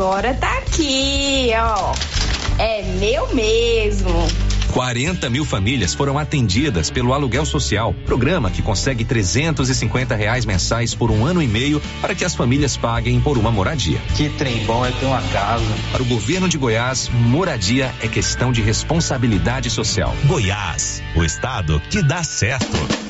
agora tá aqui, ó. É meu mesmo. 40 mil famílias foram atendidas pelo aluguel social, programa que consegue 350 reais mensais por um ano e meio para que as famílias paguem por uma moradia. Que trem bom é ter uma casa. Para o governo de Goiás, moradia é questão de responsabilidade social. Goiás, o estado que dá certo.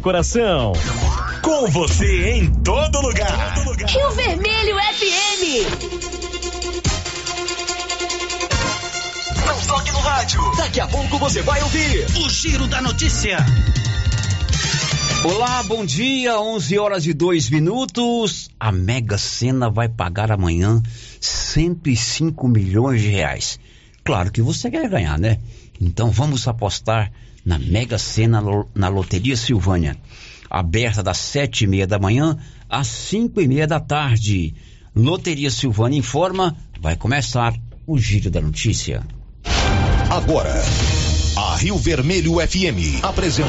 coração. Com você em todo lugar. Rio Vermelho FM. Não toque no rádio. Daqui a pouco você vai ouvir o Giro da Notícia. Olá, bom dia, 11 horas e 2 minutos. A Mega Sena vai pagar amanhã 105 milhões de reais. Claro que você quer ganhar, né? Então vamos apostar na Mega Sena na Loteria Silvânia. Aberta das sete e meia da manhã às cinco e meia da tarde. Loteria Silvânia informa, vai começar o Giro da Notícia. Agora, a Rio Vermelho FM apresenta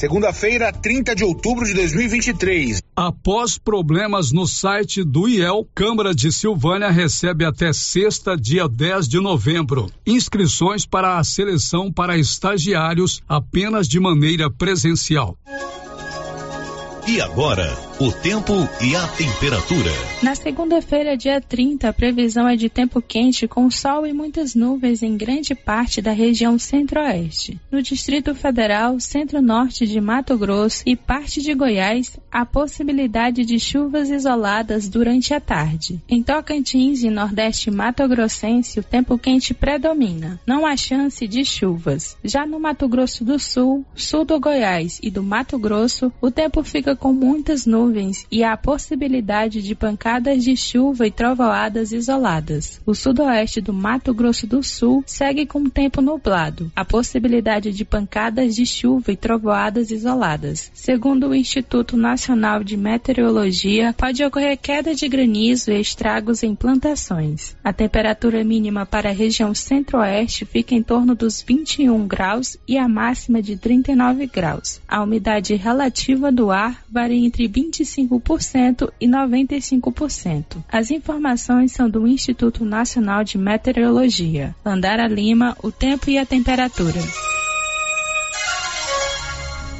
Segunda-feira, 30 de outubro de 2023. Após problemas no site do IEL, Câmara de Silvânia recebe até sexta, dia 10 de novembro, inscrições para a seleção para estagiários apenas de maneira presencial. E agora, o tempo e a temperatura. Na segunda-feira, dia 30, a previsão é de tempo quente com sol e muitas nuvens em grande parte da região centro-oeste. No Distrito Federal, centro-norte de Mato Grosso e parte de Goiás, há possibilidade de chuvas isoladas durante a tarde. Em Tocantins e Nordeste Mato Grossense, o tempo quente predomina. Não há chance de chuvas. Já no Mato Grosso do Sul, sul do Goiás e do Mato Grosso, o tempo fica com muitas nuvens e a possibilidade de pancadas de chuva e trovoadas isoladas. O sudoeste do Mato Grosso do Sul segue com tempo nublado. A possibilidade de pancadas de chuva e trovoadas isoladas. Segundo o Instituto Nacional de Meteorologia, pode ocorrer queda de granizo e estragos em plantações. A temperatura mínima para a região centro-oeste fica em torno dos 21 graus e a máxima de 39 graus. A umidade relativa do ar varia entre 25% e 95%. As informações são do Instituto Nacional de Meteorologia. Landara Lima, o tempo e a temperatura.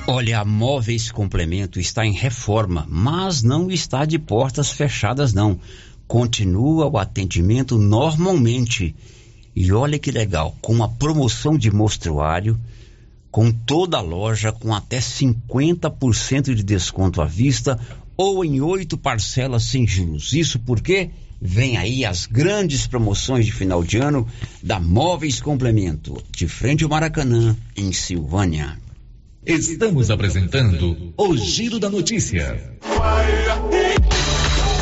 Olha, a Móveis Complemento está em reforma, mas não está de portas fechadas, não. Continua o atendimento normalmente. E olha que legal, com uma promoção de mostruário, com toda a loja, com até 50% de desconto à vista ou em oito parcelas sem juros. Isso porque vem aí as grandes promoções de final de ano da Móveis Complemento, de frente ao Maracanã, em Silvânia. Estamos apresentando o Giro da Notícia.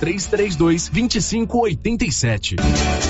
3332 2587.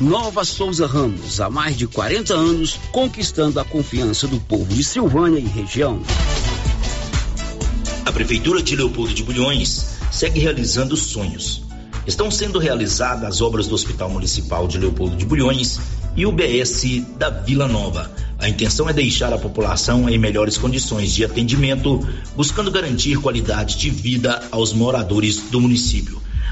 Nova Souza Ramos, há mais de 40 anos, conquistando a confiança do povo de Silvânia e região. A Prefeitura de Leopoldo de Bulhões segue realizando sonhos. Estão sendo realizadas as obras do Hospital Municipal de Leopoldo de Bulhões e o BS da Vila Nova. A intenção é deixar a população em melhores condições de atendimento, buscando garantir qualidade de vida aos moradores do município.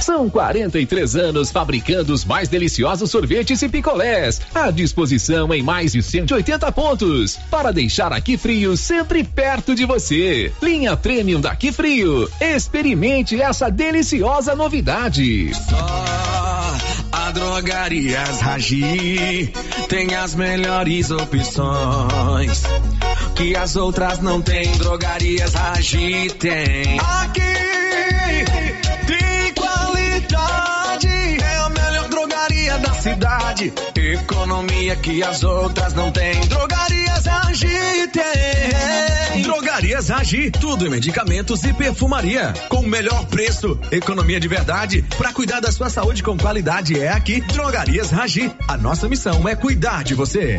São 43 anos fabricando os mais deliciosos sorvetes e picolés, à disposição em mais de 180 pontos, para deixar aqui frio sempre perto de você. Linha Premium daqui frio. Experimente essa deliciosa novidade. Só a Drogarias Ragi tem as melhores opções que as outras não têm. Drogarias Ragi tem. Aqui Economia que as outras não têm. Drogarias Agi tem. Drogarias Agi, tudo em medicamentos e perfumaria. Com o melhor preço, economia de verdade. Para cuidar da sua saúde com qualidade é aqui, Drogarias Ragi. A nossa missão é cuidar de você.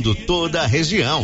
toda a região.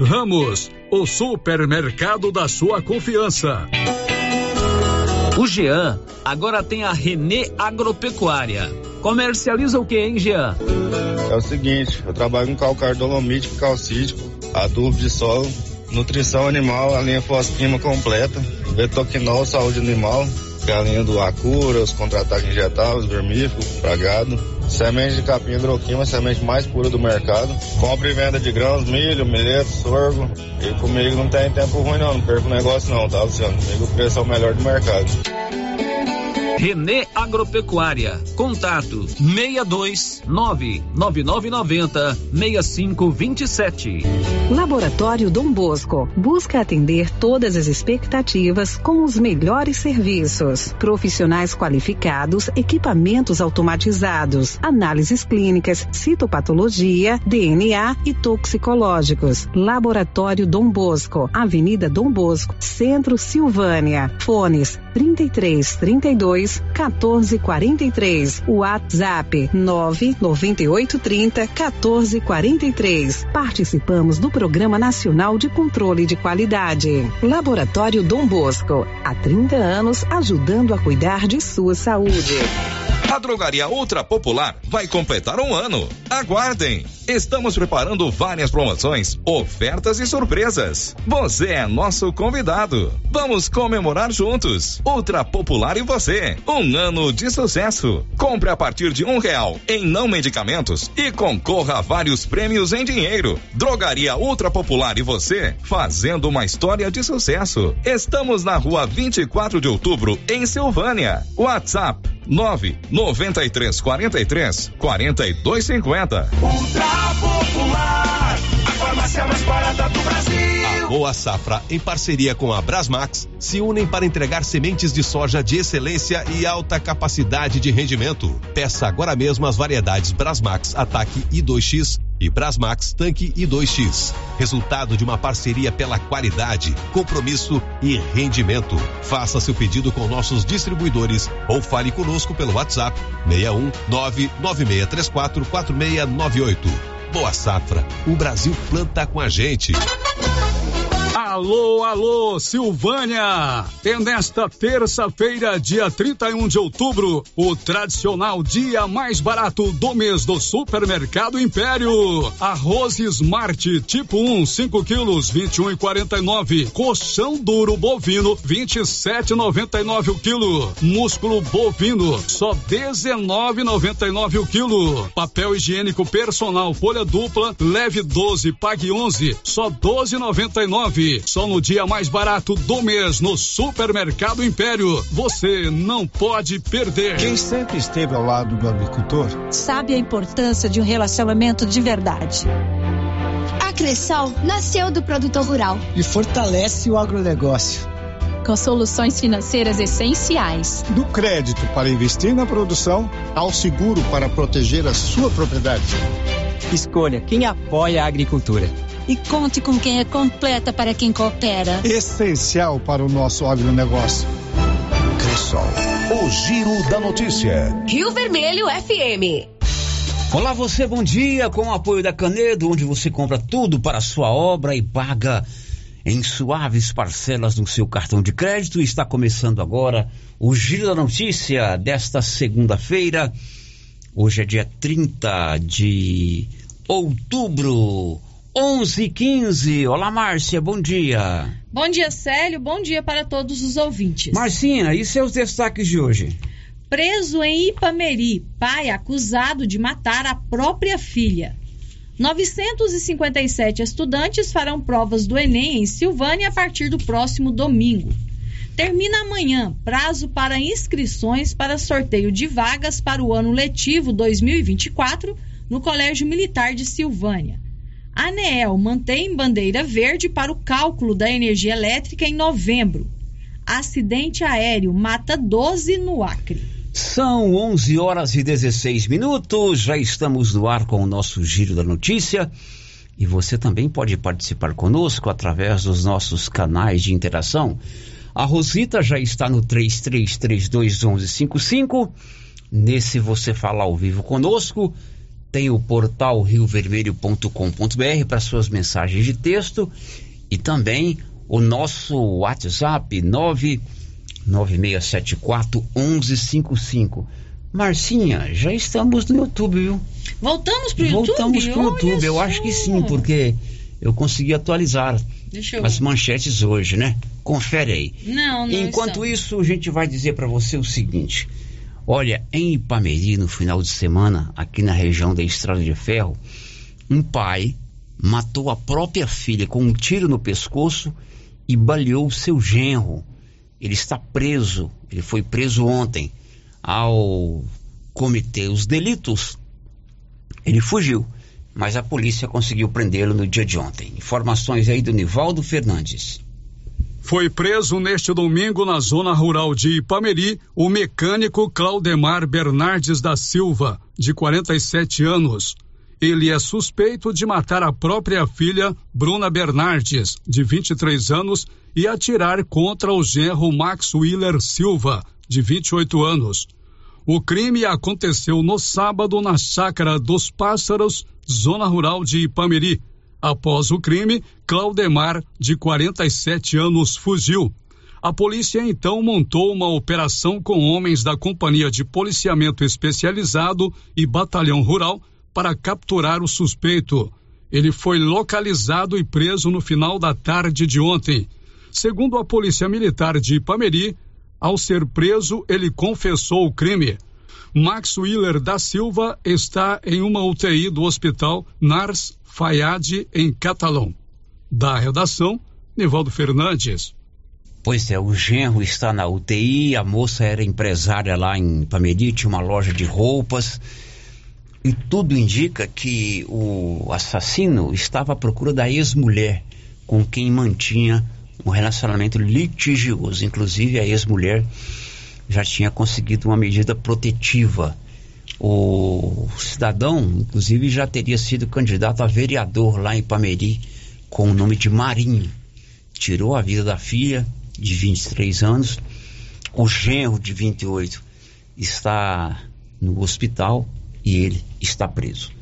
Ramos, o supermercado da sua confiança. O Jean agora tem a Renê Agropecuária. Comercializa o que, hein, Jean? É o seguinte, eu trabalho com calcário dolomítico, calcítico, adubo de solo, nutrição animal, a linha fosquima completa, betoquinol, saúde animal, que é a linha do Acura, os contra-ataques injetáveis, vermífugo, pragado Semente de capim hidroquima, semente mais pura do mercado. Compra e venda de grãos, milho, milheto, sorgo. E comigo não tem tempo ruim não, não perco negócio não, tá, Luciano? Comigo o preço é o melhor do mercado. Renê Agropecuária. Contato 62 99990 6527. Laboratório Dom Bosco busca atender todas as expectativas com os melhores serviços. Profissionais qualificados, equipamentos automatizados, análises clínicas, citopatologia, DNA e toxicológicos. Laboratório Dom Bosco, Avenida Dom Bosco, Centro Silvânia. Fones 33 32 14 43. WhatsApp 998 30 14 43. Participamos do Programa Nacional de Controle de Qualidade. Laboratório Dom Bosco, há 30 anos ajudando a cuidar de sua saúde. A Drogaria Ultra Popular vai completar um ano. Aguardem! Estamos preparando várias promoções, ofertas e surpresas. Você é nosso convidado. Vamos comemorar juntos. Ultra Popular e você. Um ano de sucesso. Compre a partir de um real em não medicamentos e concorra a vários prêmios em dinheiro. Drogaria Ultra Popular e você, fazendo uma história de sucesso. Estamos na rua 24 de outubro, em Silvânia. WhatsApp 9 93 43 42 50. Ultra Popular, a Boa Safra, em parceria com a Brasmax, se unem para entregar sementes de soja de excelência e alta capacidade de rendimento. Peça agora mesmo as variedades Brasmax Ataque I2X e Brasmax Tanque I2X. Resultado de uma parceria pela qualidade, compromisso e rendimento. Faça seu pedido com nossos distribuidores ou fale conosco pelo WhatsApp 61 99634 4698. Boa safra. O Brasil planta com a gente. Alô, alô, Silvânia! É nesta terça-feira, dia 31 de outubro, o tradicional dia mais barato do mês do Supermercado Império. Arroz Smart tipo 1, 5 quilos, 21 e 49. Colchão duro bovino, 27,99 o quilo. Músculo bovino, só 19,99 o quilo. Papel higiênico personal folha dupla, leve 12, pague 11, só 12,99. Só no dia mais barato do mês no Supermercado Império. Você não pode perder. Quem sempre esteve ao lado do agricultor sabe a importância de um relacionamento de verdade. A Cressol nasceu do produtor rural e fortalece o agronegócio com soluções financeiras essenciais. Do crédito para investir na produção ao seguro para proteger a sua propriedade. Escolha quem apoia a agricultura e conte com quem é completa para quem coopera. Essencial para o nosso agronegócio. Cressol, o giro da notícia. Rio Vermelho FM. Olá você, bom dia, com o apoio da Canedo, onde você compra tudo para a sua obra e paga em suaves parcelas no seu cartão de crédito. Está começando agora o Giro da Notícia desta segunda-feira. Hoje é dia 30 de outubro. 11:15. Olá, Márcia, bom dia. Bom dia, Célio. Bom dia para todos os ouvintes. Marcinha, e seus destaques de hoje? Preso em Ipameri, pai acusado de matar a própria filha. 957 estudantes farão provas do Enem em Silvânia a partir do próximo domingo. Termina amanhã prazo para inscrições para sorteio de vagas para o ano letivo 2024 no Colégio Militar de Silvânia. A ANEEL mantém bandeira verde para o cálculo da energia elétrica em novembro. Acidente aéreo mata 12 no Acre. São 11 horas e 16 minutos. Já estamos no ar com o nosso Giro da Notícia. E você também pode participar conosco através dos nossos canais de interação. A Rosita já está no 33321155. Nesse você fala ao vivo conosco. Tem o portal riovermelho.com.br para suas mensagens de texto e também o nosso WhatsApp 99674 1155. Marcinha, já estamos no YouTube, viu? Voltamos pro YouTube? Voltamos pro YouTube, eu acho que sim, porque eu consegui atualizar eu... as manchetes hoje, né? Confere aí. Não, não Enquanto estamos. isso, a gente vai dizer para você o seguinte: olha, em Ipameri, no final de semana, aqui na região da Estrada de Ferro, um pai matou a própria filha com um tiro no pescoço e baleou seu genro. Ele está preso, ele foi preso ontem. Ao cometer os delitos, ele fugiu, mas a polícia conseguiu prendê-lo no dia de ontem. Informações aí do Nivaldo Fernandes. Foi preso neste domingo na zona rural de Ipameri o mecânico Claudemar Bernardes da Silva, de 47 anos. Ele é suspeito de matar a própria filha, Bruna Bernardes, de 23 anos, e atirar contra o genro Max Willer Silva, de 28 anos. O crime aconteceu no sábado na Chácara dos Pássaros, zona rural de Ipameri. Após o crime, Claudemar, de 47 anos, fugiu. A polícia então montou uma operação com homens da Companhia de Policiamento Especializado e Batalhão Rural para capturar o suspeito. Ele foi localizado e preso no final da tarde de ontem. Segundo a Polícia Militar de Ipameri, ao ser preso, ele confessou o crime. Max Willer da Silva está em uma UTI do Hospital Nars Fayad, em Catalão. Da redação, Nivaldo Fernandes. Pois é, o genro está na UTI, a moça era empresária lá em Pameri, tinha uma loja de roupas. E tudo indica que o assassino estava à procura da ex-mulher com quem mantinha um relacionamento litigioso. Inclusive, a ex-mulher já tinha conseguido uma medida protetiva. O cidadão, inclusive, já teria sido candidato a vereador lá em Pameri com o nome de Marinho. Tirou a vida da filha, de 23 anos. O genro, de 28, está no hospital e ele está preso.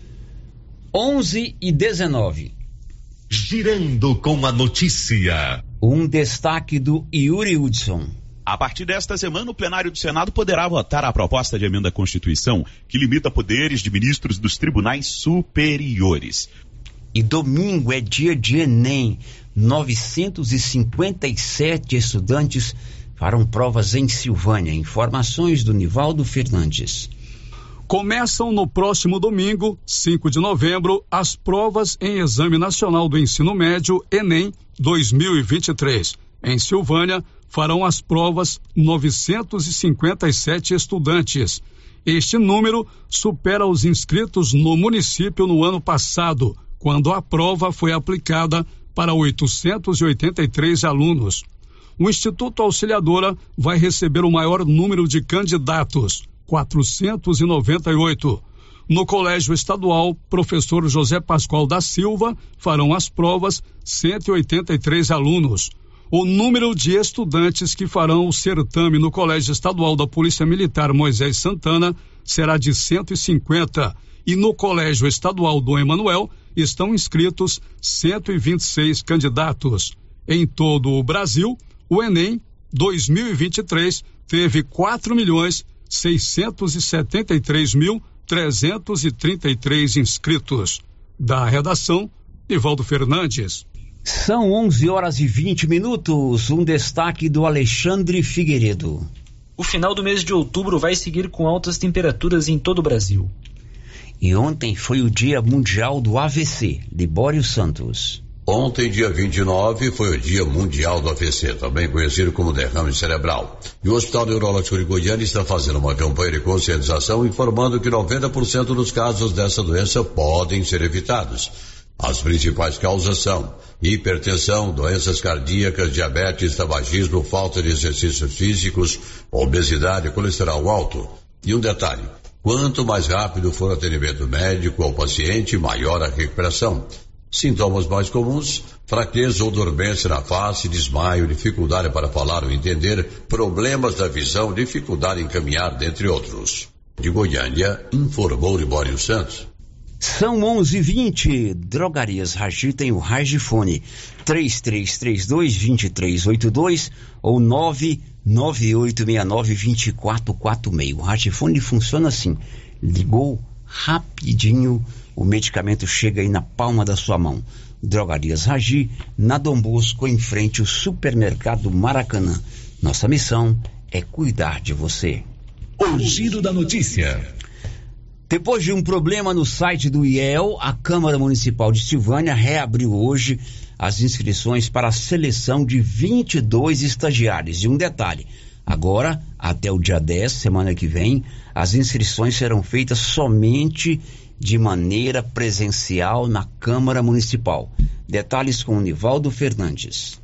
11 e 19. Girando com a notícia. Um destaque do Yuri Hudson. A partir desta semana, o plenário do Senado poderá votar a proposta de emenda à Constituição que limita poderes de ministros dos tribunais superiores. E domingo é dia de Enem. 957 estudantes farão provas em Silvânia. Informações do Nivaldo Fernandes. Começam no próximo domingo, 5 de novembro, as provas em Exame Nacional do Ensino Médio, Enem 2023. Em Silvânia, farão as provas 957 estudantes. Este número supera os inscritos no município no ano passado, quando a prova foi aplicada para 883 alunos. O Instituto Auxiliadora vai receber o maior número de candidatos, 498. No Colégio Estadual, professor José Pascoal da Silva farão as provas 183 alunos. O número de estudantes que farão o certame no Colégio Estadual da Polícia Militar Moisés Santana será de 150 e no Colégio Estadual do Emanuel estão inscritos 126 candidatos. Em todo o Brasil, o Enem 2023 teve 4 milhões 673 mil 333 inscritos. Da redação, Ivaldo Fernandes. São 11 horas e 20 minutos. Um destaque do Alexandre Figueiredo. O final do mês de outubro vai seguir com altas temperaturas em todo o Brasil. E ontem foi o Dia Mundial do AVC. Libório Santos. Ontem, dia 29, foi o Dia Mundial do AVC, também conhecido como derrame cerebral. E o Hospital Neurológico de Goiânia está fazendo uma campanha de conscientização informando que 90% dos casos dessa doença podem ser evitados. As principais causas são hipertensão, doenças cardíacas, diabetes, tabagismo, falta de exercícios físicos, obesidade, colesterol alto. E um detalhe: quanto mais rápido for o atendimento médico ao paciente, maior a recuperação. Sintomas mais comuns: fraqueza ou dormência na face, desmaio, dificuldade para falar ou entender, problemas da visão, dificuldade em caminhar, dentre outros. De Goiânia, informou Libório Santos. São 11:20. Drogarias Ragi tem o Ragifone 3332-2382 ou 99869-2446. O Ragifone funciona assim. Ligou rapidinho, o medicamento chega aí na palma da sua mão. Drogarias Ragi, na Dom Bosco, em frente ao supermercado Maracanã. Nossa missão é cuidar de você. O giro da notícia. Depois de um problema no site do IEL, a Câmara Municipal de Silvânia reabriu hoje as inscrições para a seleção de 22 estagiários. E um detalhe: agora, até o dia 10, semana que vem, as inscrições serão feitas somente de maneira presencial na Câmara Municipal. Detalhes com o Nivaldo Fernandes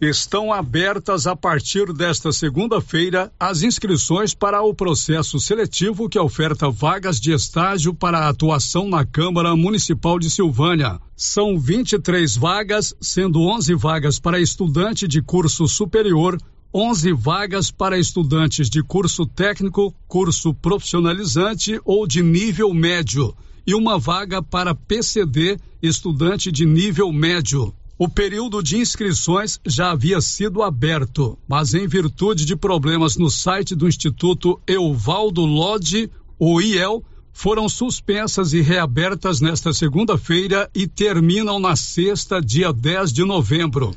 estão abertas a partir desta segunda-feira as inscrições para o processo seletivo que oferta vagas de estágio para atuação na Câmara Municipal de Silvânia. São 23 vagas, sendo 11 vagas para estudante de curso superior, 11 vagas para estudantes de curso técnico, curso profissionalizante ou de nível médio, e uma vaga para PCD, estudante de nível médio. O período de inscrições já havia sido aberto, mas em virtude de problemas no site do Instituto Euvaldo Lodi, o IEL, foram suspensas e reabertas nesta segunda-feira e terminam na sexta, dia 10 de novembro.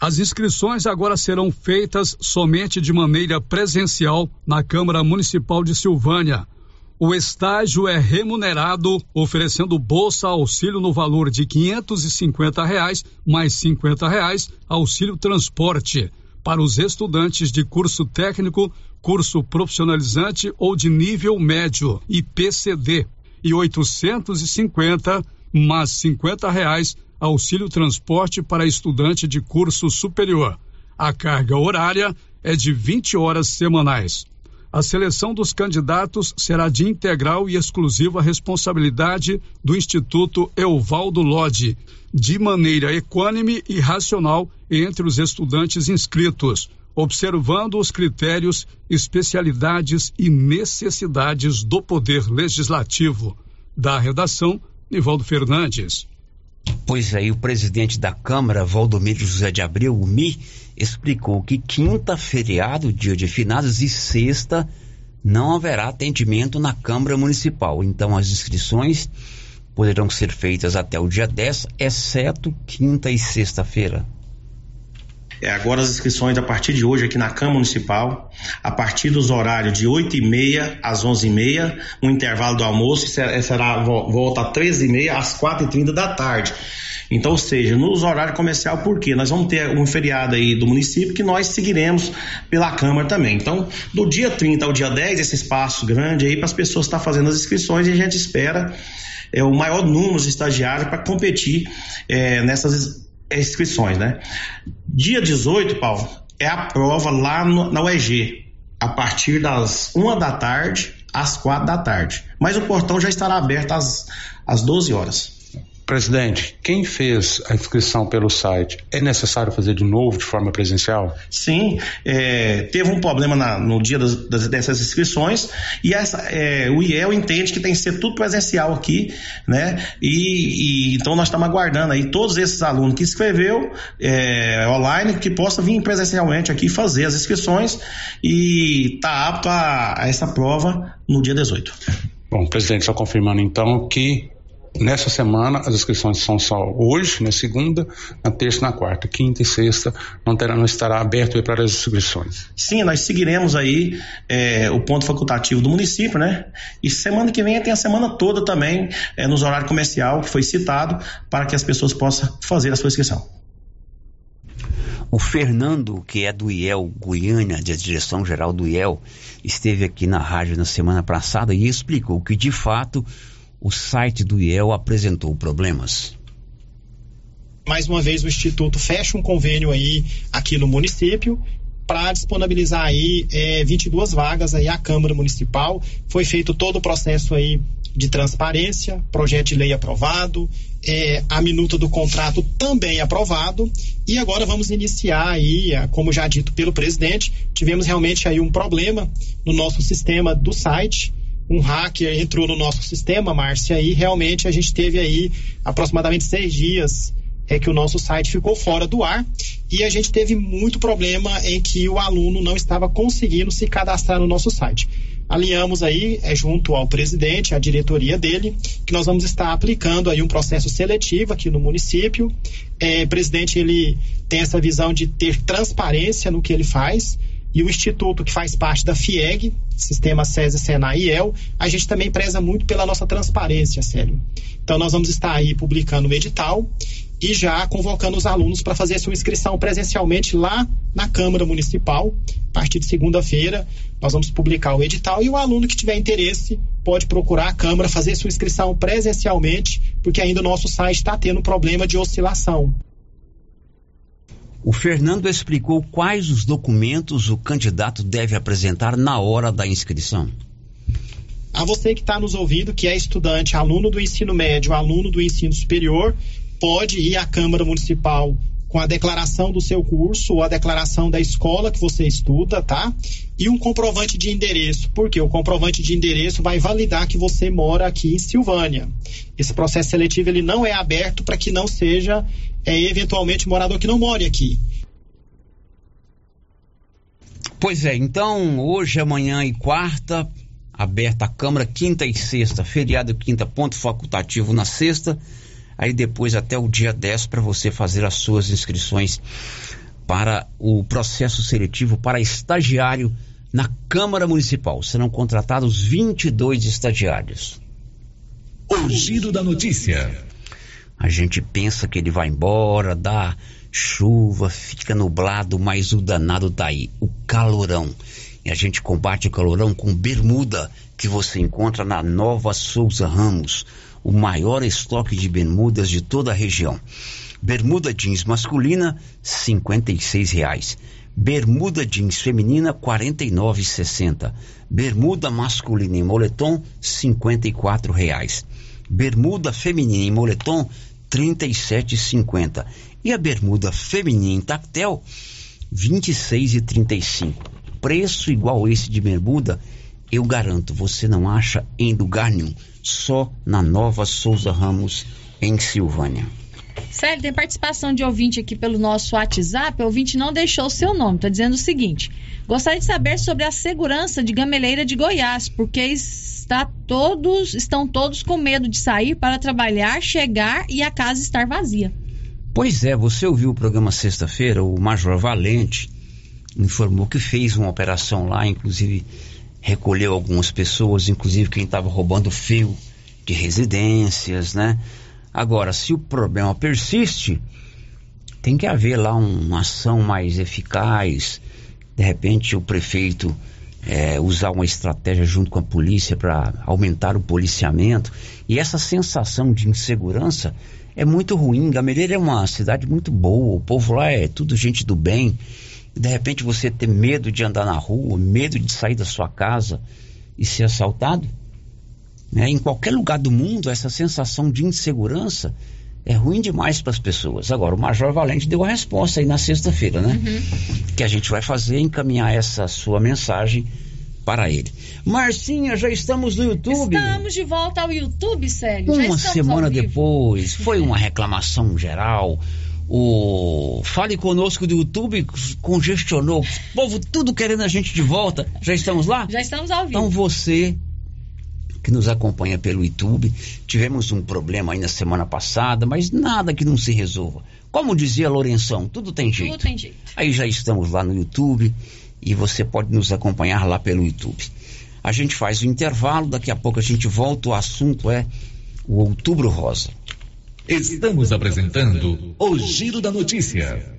As inscrições agora serão feitas somente de maneira presencial na Câmara Municipal de Silvânia o estágio é remunerado, oferecendo bolsa auxílio no valor de e cinquenta reais, mais cinquenta reais auxílio transporte para os estudantes de curso técnico, curso profissionalizante ou de nível médio e PCD e oitocentos e cinquenta mais cinquenta reais auxílio transporte para estudante de curso superior. A carga horária é de 20 horas semanais. A seleção dos candidatos será de integral e exclusiva responsabilidade do Instituto Euvaldo Lodi, de maneira equânime e racional entre os estudantes inscritos, observando os critérios, especialidades e necessidades do Poder Legislativo. Da redação, Nivaldo Fernandes. Pois aí, o presidente da Câmara, Valdomiro José de Abreu, o MI, explicou que quinta, feriado, dia de finados, e sexta não haverá atendimento na Câmara Municipal. Então, as inscrições poderão ser feitas até o dia 10, exceto quinta e sexta-feira. É, agora as inscrições a partir de hoje aqui na Câmara Municipal, a partir dos horários de 8h30 às 11h30, um intervalo do almoço, será volta às 13h30 às 4h30 da tarde. Então, ou seja, nos horários comercial, por quê? Nós vamos ter um feriado aí do município que nós seguiremos pela Câmara também. Então, do dia 30 ao dia 10, esse espaço grande aí para as pessoas estar tá fazendo as inscrições e a gente espera é, o maior número de estagiários para competir é, nessas inscrições, né? Dia 18, Paulo, é a prova lá no, na UEG, a partir das 1 da tarde às 4 da tarde. Mas o portão já estará aberto às, às 12 horas. Presidente, quem fez a inscrição pelo site, é necessário fazer de novo de forma presencial? Sim, é, teve um problema na, no dia das, das, dessas inscrições e essa, é, o IEL entende que tem que ser tudo presencial aqui, né? E, e então nós estamos aguardando aí todos esses alunos que escreveu é, online que possa vir presencialmente aqui fazer as inscrições e está apto a, a essa prova no dia 18. Bom, presidente, só confirmando então que Nessa semana, as inscrições são só hoje, na segunda, na terça e na quarta. Quinta e sexta não, terá, não estará aberto para as inscrições. Sim, nós seguiremos aí é, o ponto facultativo do município, né? E semana que vem tem a semana toda também, é, nos horários comercial, que foi citado, para que as pessoas possam fazer a sua inscrição. O Fernando, que é do IEL Goiânia, da direção geral do IEL, esteve aqui na rádio na semana passada e explicou que, de fato, o site do IEL apresentou problemas. mais uma vez o Instituto fecha um convênio aí aqui no município para disponibilizar aí é, 22 vagas aí à Câmara Municipal. Foi feito todo o processo aí de transparência, projeto de lei aprovado, é, a minuta do contrato também aprovado e agora vamos iniciar aí, a- como já dito pelo presidente, tivemos realmente aí um problema no nosso sistema do site. Um hacker entrou no nosso sistema, Márcia, e realmente a gente teve aí aproximadamente seis dias é que o nosso site ficou fora do ar e a gente teve muito problema em que o aluno não estava conseguindo se cadastrar no nosso site. Alinhamos aí, é, junto ao presidente, à diretoria dele, que nós vamos estar aplicando aí um processo seletivo aqui no município. É, o presidente ele tem essa visão de ter transparência no que ele faz e o instituto que faz parte da FIEG, Sistema SESI, Senai e EL, a gente também preza muito pela nossa transparência, Célio. Então nós vamos estar aí publicando o edital e já convocando os alunos para fazer sua inscrição presencialmente lá na Câmara Municipal. A partir de segunda-feira, nós vamos publicar o edital e o aluno que tiver interesse pode procurar a Câmara, fazer sua inscrição presencialmente, porque ainda o nosso site está tendo problema de oscilação. O Fernando explicou quais os documentos o candidato deve apresentar na hora da inscrição. A você que está nos ouvindo, que é estudante, aluno do ensino médio, aluno do ensino superior, pode ir à Câmara Municipal com a declaração do seu curso ou a declaração da escola que você estuda, tá? E um comprovante de endereço, porque o comprovante de endereço vai validar que você mora aqui em Silvânia. Esse processo seletivo ele não é aberto para que não seja é, eventualmente morador que não more aqui. Pois é, então hoje, amanhã e quarta, aberta a Câmara, quinta e sexta, feriado quinta, ponto facultativo na sexta, aí depois até o dia 10 para você fazer as suas inscrições para o processo seletivo para estagiário na Câmara Municipal. Serão contratados 22 estagiários. O giro da notícia. A gente pensa que ele vai embora, dá chuva, fica nublado, mas o danado tá aí, o calorão. E a gente combate o calorão com bermuda, que você encontra na Nova Souza Ramos, o maior estoque de bermudas de toda a região. Bermuda jeans masculina, 56 reais. Bermuda jeans feminina, R$ 49,60. Bermuda masculina em moletom, 54 reais. Bermuda feminina em moletom, 37,50. E a bermuda feminina em tactel, R$ 26,35. Preço igual esse de bermuda, eu garanto, você não acha em lugar nenhum. Só na Nova Souza Ramos, em Silvânia. Sério, tem participação de ouvinte aqui pelo nosso WhatsApp. O ouvinte não deixou o seu nome. Está dizendo o seguinte: gostaria de saber sobre a segurança de Gameleira de Goiás, porque está todos, estão todos com medo de sair para trabalhar, chegar e a casa estar vazia. Pois é, você ouviu o programa sexta-feira, o Major Valente informou que fez uma operação lá, inclusive recolheu algumas pessoas, inclusive quem estava roubando fio de residências, né? Agora, se o problema persiste, tem que haver lá um- uma ação mais eficaz. De repente, o prefeito é, usar uma estratégia junto com a polícia para aumentar o policiamento. E essa sensação de insegurança é muito ruim. Gameleira é uma cidade muito boa, o povo lá é tudo gente do bem. E de repente você ter medo de andar na rua, medo de sair da sua casa e ser assaltado. Né? Em qualquer lugar do mundo, essa sensação de insegurança é ruim demais para as pessoas. Agora, o Major Valente deu a resposta aí na sexta-feira, né? Que a gente vai fazer encaminhar essa sua mensagem para ele. Marcinha, já estamos no YouTube. Estamos de volta ao YouTube, Célio. Uma semana depois, foi uma reclamação geral. O Fale Conosco do YouTube congestionou. O povo tudo querendo a gente de volta. Já estamos lá? Já estamos ao vivo. Então você que nos acompanha pelo YouTube, tivemos um problema aí na semana passada, mas nada que não se resolva. Como dizia Lourenção, tudo tem jeito. Tudo tem jeito. Aí já estamos lá no YouTube e você pode nos acompanhar lá pelo YouTube. A gente faz o intervalo, daqui a pouco a gente volta. O assunto é o Outubro Rosa. Estamos apresentando o Giro da Notícia.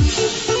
thank you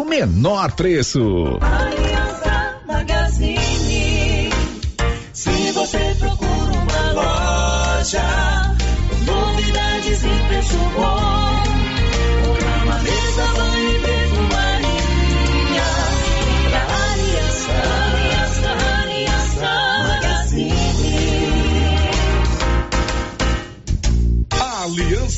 do menor preço. Aliança Magazine.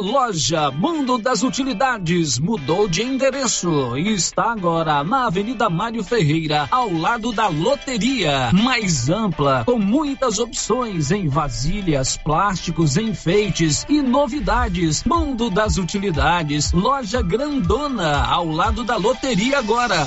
Loja Mundo das Utilidades mudou de endereço e está agora na Avenida Mário Ferreira, ao lado da loteria. Mais ampla, com muitas opções em vasilhas, plásticos, enfeites e novidades. Mundo das Utilidades, loja grandona, ao lado da loteria agora.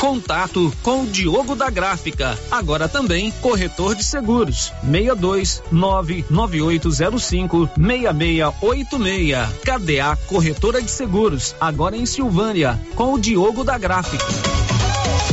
Contato com o Diogo da Gráfica, agora também corretor de seguros. 62 99805 6686. KDA Corretora de Seguros, agora em Silvânia, com o Diogo da Gráfica.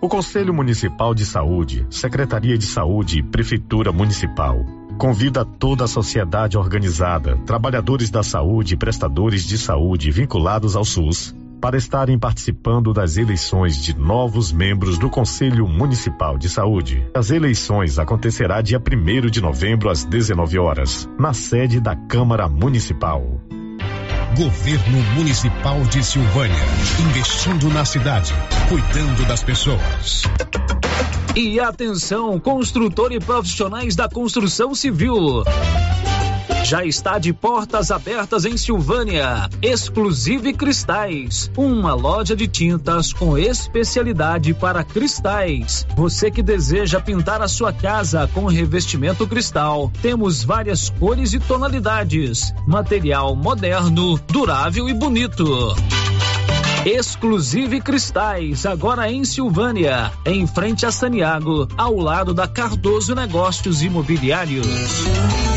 O Conselho Municipal de Saúde, Secretaria de Saúde e Prefeitura Municipal convida toda a sociedade organizada, trabalhadores da saúde e prestadores de saúde vinculados ao SUS, para estarem participando das eleições de novos membros do Conselho Municipal de Saúde. As eleições acontecerá dia 1 de novembro às 19 horas, na sede da Câmara Municipal. Governo Municipal de Silvânia. Investindo na cidade, cuidando das pessoas. E atenção, construtor e profissionais da construção civil. Já está de portas abertas em Silvânia. Exclusive Cristais, uma loja de tintas com especialidade para cristais. Você que deseja pintar a sua casa com revestimento cristal, temos várias cores e tonalidades. Material moderno, durável e bonito. Exclusive Cristais, agora em Silvânia, em frente a Saniago, ao lado da Cardoso Negócios Imobiliários.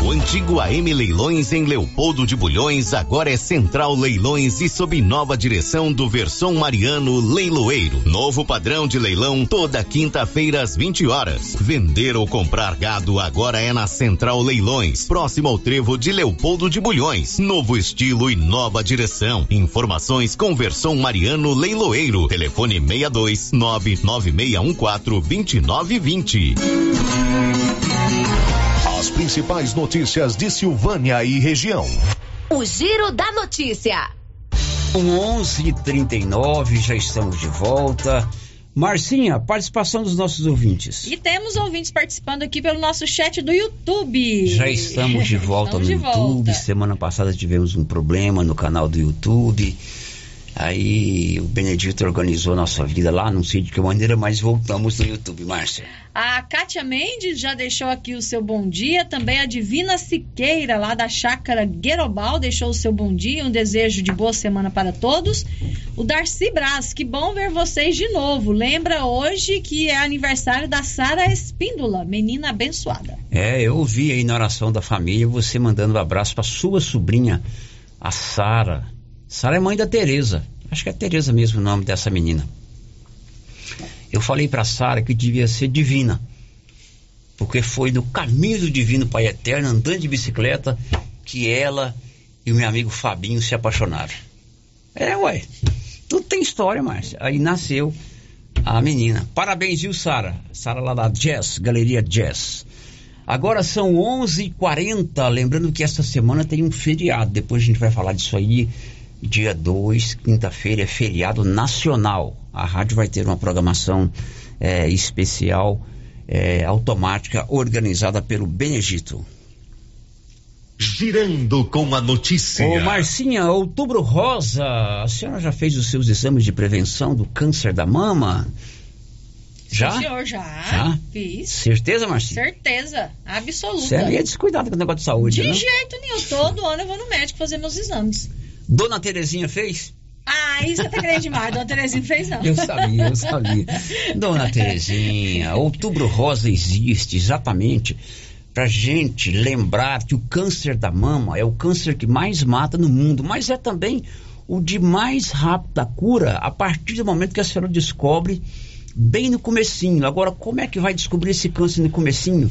O antigo AM Leilões em Leopoldo de Bulhões agora é Central Leilões e sob nova direção do Versão Mariano Leiloeiro. Novo padrão de leilão toda quinta-feira às 20 horas. Vender ou comprar gado agora é na Central Leilões, próximo ao trevo de Leopoldo de Bulhões. Novo estilo e nova direção. Informações com Versão Mariano Leiloeiro. Telefone 62 99614 2920. As principais notícias de Silvânia e região. O Giro da Notícia. Com 11:39 já estamos de volta. Marcinha, participação dos nossos ouvintes. E temos ouvintes participando aqui pelo nosso chat do YouTube. Já estamos de volta Estamos no de YouTube. volta. Semana passada tivemos um problema no canal do YouTube. Aí o Benedito organizou nossa vida lá, não sei de que maneira, mas voltamos no YouTube, Márcia. A Kátia Mendes já deixou aqui o seu bom dia. Também a Divina Siqueira, lá da Chácara Guerobal, deixou o seu bom dia. Um desejo de boa semana para todos. O Darcy Braz, que bom ver vocês de novo. Lembra hoje que é aniversário da Sara Espíndola, menina abençoada. É, eu ouvi aí na oração da família você mandando um abraço para sua sobrinha, a Sara. Sara é mãe da Tereza. Acho que é Tereza mesmo o nome dessa menina. Eu falei para Sara que devia ser divina. Porque foi no caminho do divino Pai Eterno, andando de bicicleta, que ela e o meu amigo Fabinho se apaixonaram. É, ué. Tudo tem história, Márcia. Aí nasceu a menina. Parabéns, viu, Sara? Sara lá da Jazz, Galeria Jazz. Agora são 11h40. Lembrando que esta semana tem um feriado. Depois a gente vai falar disso aí. Dia 2, quinta-feira, é feriado nacional. A rádio vai ter uma programação eh, especial, eh, automática, organizada pelo Benegito. Girando com a notícia. Ô Marcinha, outubro rosa, a senhora já fez os seus exames de prevenção do câncer da mama? Já? Sim, senhor, já. Já? Fiz. Certeza, Marcinha? Certeza. Absoluta. Você é meio descuidado com o negócio de saúde, De né? jeito nenhum. Todo ano eu vou no médico fazer meus exames. Dona Terezinha fez? Ah, isso tá querendo demais. Dona Terezinha fez, não. Eu sabia, eu sabia. Dona Terezinha, outubro rosa existe exatamente pra gente lembrar que o câncer da mama é o câncer que mais mata no mundo, mas é também o de mais rápida cura a partir do momento que a senhora descobre bem no comecinho. Agora, como é que vai descobrir esse câncer no comecinho?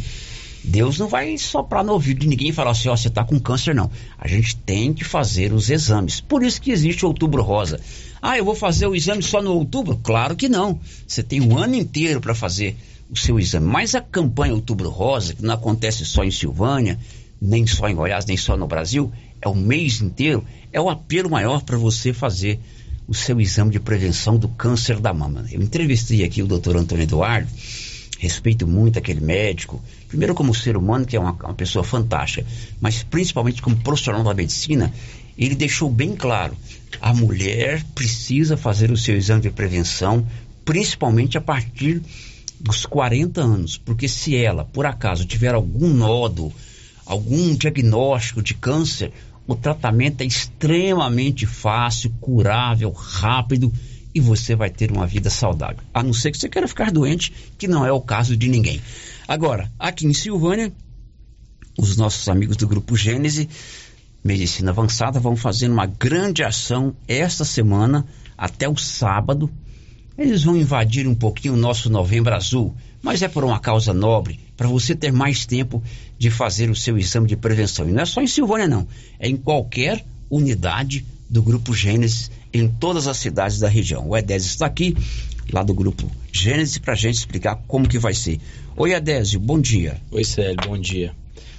Deus não vai soprar no ouvido de ninguém e falar assim, ó, você tá com câncer, não. A gente tem que fazer os exames. Por isso que existe o outubro rosa. Ah, eu vou fazer o exame só no outubro? Claro que não. Você tem um ano inteiro para fazer o seu exame. Mas a campanha Outubro Rosa, que não acontece só em Silvânia, nem só em Goiás, nem só no Brasil, é o mês inteiro, é o apelo maior para você fazer o seu exame de prevenção do câncer da mama. Eu entrevistei aqui o doutor Antônio Eduardo, respeito muito aquele médico, primeiro como ser humano, que é uma, uma pessoa fantástica, mas principalmente como profissional da medicina, ele deixou bem claro, a mulher precisa fazer o seu exame de prevenção, principalmente a partir dos 40 anos, porque se ela, por acaso, tiver algum nódulo, algum diagnóstico de câncer, o tratamento é extremamente fácil, curável, rápido e você vai ter uma vida saudável. A não ser que você queira ficar doente, que não é o caso de ninguém. Agora, aqui em Silvânia, os nossos amigos do Grupo Gênese, Medicina Avançada, vão fazer uma grande ação esta semana, até o sábado. Eles vão invadir um pouquinho o nosso Novembro Azul, mas é por uma causa nobre, para você ter mais tempo de fazer o seu exame de prevenção. E não é só em Silvânia, não. É em qualquer unidade do Grupo Gênesis, em todas as cidades da região. O Edésio está aqui, lá do Grupo Gênesis, para a gente explicar como que vai ser. Oi, Edésio, bom dia. Oi, Célio, bom dia.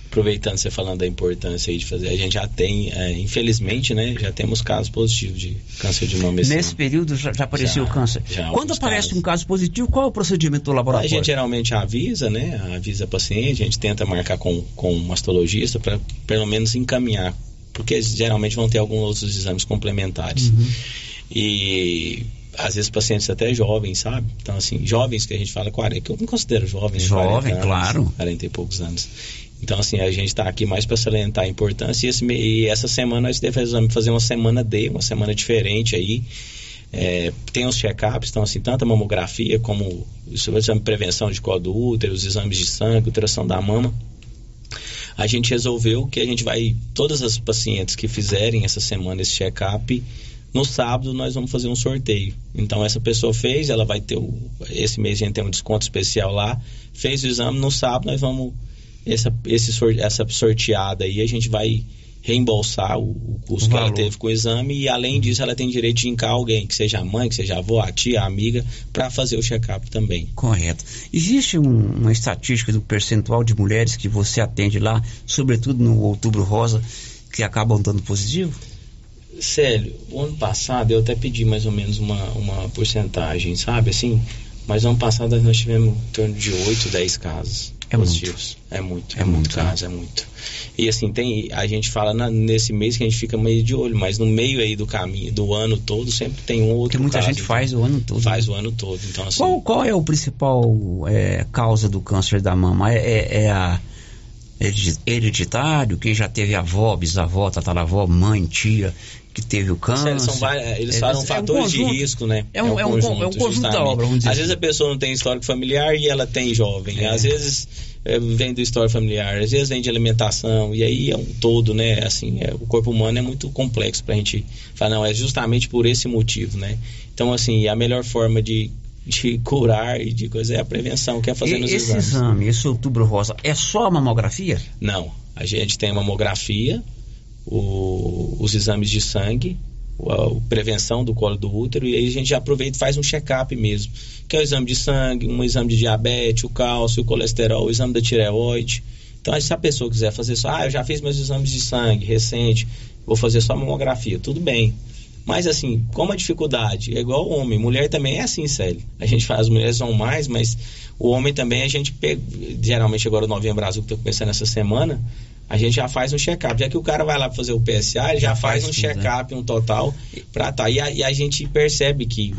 Aproveitando você falando da importância de fazer, a gente já tem, é, infelizmente, né, já temos casos positivos de câncer de mama. esse Nesse ano. período já, já apareceu o Já, câncer. já, Quando aparece casos. um caso positivo, qual é o procedimento do A laboratório? gente geralmente avisa, né? Avisa a paciente, a gente tenta marcar com, com um mastologista para pelo menos encaminhar, porque eles geralmente vão ter alguns outros exames complementares. Uhum. E às vezes pacientes até jovens, sabe? Então, assim, jovens que a gente fala 40, que eu não considero jovens? Jovem, 40 anos, claro. 40 e poucos anos. Então, assim, a gente está aqui mais para salientar a importância e, esse e essa semana nós devemos fazer uma semana D, uma semana diferente aí. É, tem os check-ups, então assim, tanto a mamografia como o exame de prevenção de colo do útero, os exames de sangue, ultrassom da mama. A gente resolveu que a gente vai, todas as pacientes que fizerem essa semana esse check-up, no sábado nós vamos fazer um sorteio. Então essa pessoa fez, ela vai ter o, esse mês a gente tem um desconto especial lá, fez o exame, no sábado nós vamos essa, esse, essa sorteada aí, a gente vai reembolsar o, o custo O que ela teve com o exame e além disso ela tem direito de indicar alguém, que seja a mãe, que seja a avó, a tia, a amiga, para fazer o check-up também. Correto. Existe um- uma estatística do percentual de mulheres que você atende lá, sobretudo no Outubro Rosa, que acabam dando positivo? Célio, o ano passado eu até pedi mais ou menos uma, uma porcentagem, sabe? Assim, mas ano passado nós tivemos em torno de 8, 10 casos É positivos. É muito, É é muito muito, né? caso, é muito. E assim, tem, a gente fala na- nesse mês que a gente fica meio de olho, mas no meio aí do caminho, do ano todo, sempre tem um ou outro Porque muita caso, gente faz o ano todo. Faz né? o ano todo, então assim... Qual, qual é o principal é, causa do câncer da mama? É, é- é a heredi- hereditário? Quem já teve avó, bisavó, tataravó, mãe, tia, que teve o câncer? São eles É- falam é um fatores de conjunto. risco, né? É um, é um, con- é um conjunto da obra, vamos dizer. Às vezes a pessoa não tem histórico familiar e ela tem jovem. É. Às vezes é, vem do histórico familiar, às vezes vem de alimentação. E aí é um todo, né? Assim, é, o corpo humano é muito complexo pra gente falar, não, é justamente por esse motivo, né? Então, assim, a melhor forma de, de curar e de coisa é a prevenção, que é fazer E- nos esse exames. exame, esse outubro rosa, é só a mamografia? Não, a gente tem a mamografia, o- os exames de sangue, o- a prevenção do colo do útero e aí a gente aproveita e faz um check-up mesmo, que é o exame de sangue, um exame de diabetes, o cálcio, o colesterol, o exame da tireoide. Então, se a pessoa quiser fazer só, ah, eu já fiz meus exames de sangue recente, vou fazer só mamografia, tudo bem. Mas assim, como a dificuldade é igual homem, mulher também é assim, Célio. A gente faz, as mulheres são mais, mas o homem também a gente pega, geralmente agora o Novembro Azul que está começando essa semana, a gente já faz um check-up. Já que o cara vai lá fazer o PSA, ele já, Já faz, faz um né? check-up, um total, pra tá. E a, e a gente percebe que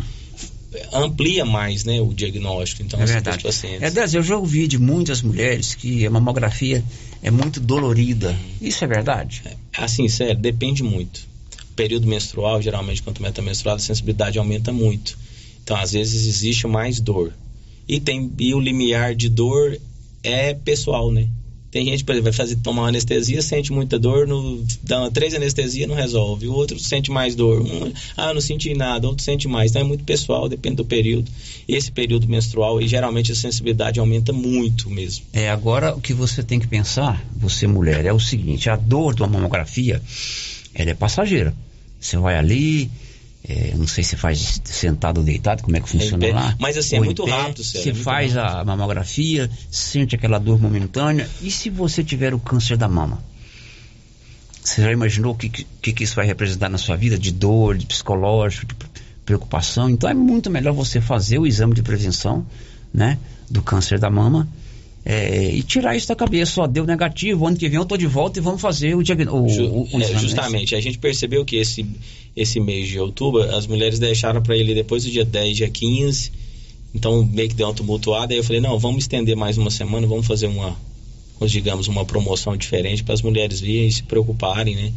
amplia mais, né, o diagnóstico. Então, é assim, verdade. dos pacientes. É, Dez, eu já ouvi de muitas mulheres que a mamografia é muito dolorida. Isso é verdade? Assim, sério, depende muito. Período menstrual, geralmente quando começa a menstruar, a sensibilidade aumenta muito. Então, às vezes existe mais dor. E tem e o limiar de dor é pessoal, né? Tem gente, por exemplo, vai fazer tomar anestesia, sente muita dor, no, dá três anestesias não resolve. O outro sente mais dor. Um, ah, não senti nada, outro sente mais. Então é muito pessoal, depende do período. Esse período menstrual, e geralmente a sensibilidade aumenta muito mesmo. É, agora o que você tem que pensar, você mulher, é o seguinte, a dor de uma mamografia, ela é passageira. Você vai ali, é, não sei se faz sentado ou deitado, como é que funciona pé. lá. Mas, assim, é Ou em muito rápido, Célio, Você é muito faz a mamografia, sente aquela dor momentânea. E se você tiver o câncer da mama? Você já imaginou o que, que, que isso vai representar na sua vida? De dor, de psicológico, de preocupação? Então é muito melhor você fazer o exame de prevenção, né? Do câncer da mama. É, e tirar isso da cabeça, ó, deu negativo, ano que vem eu tô de volta e vamos fazer o diagnóstico. Ju- é, justamente, a gente percebeu que esse, esse mês de outubro, as mulheres deixaram para ele depois do dia 10, dia 15, então meio que deu uma tumultuada, aí eu falei, não, vamos estender mais uma semana, vamos fazer uma, digamos, uma promoção diferente para as mulheres virem e se preocuparem, né?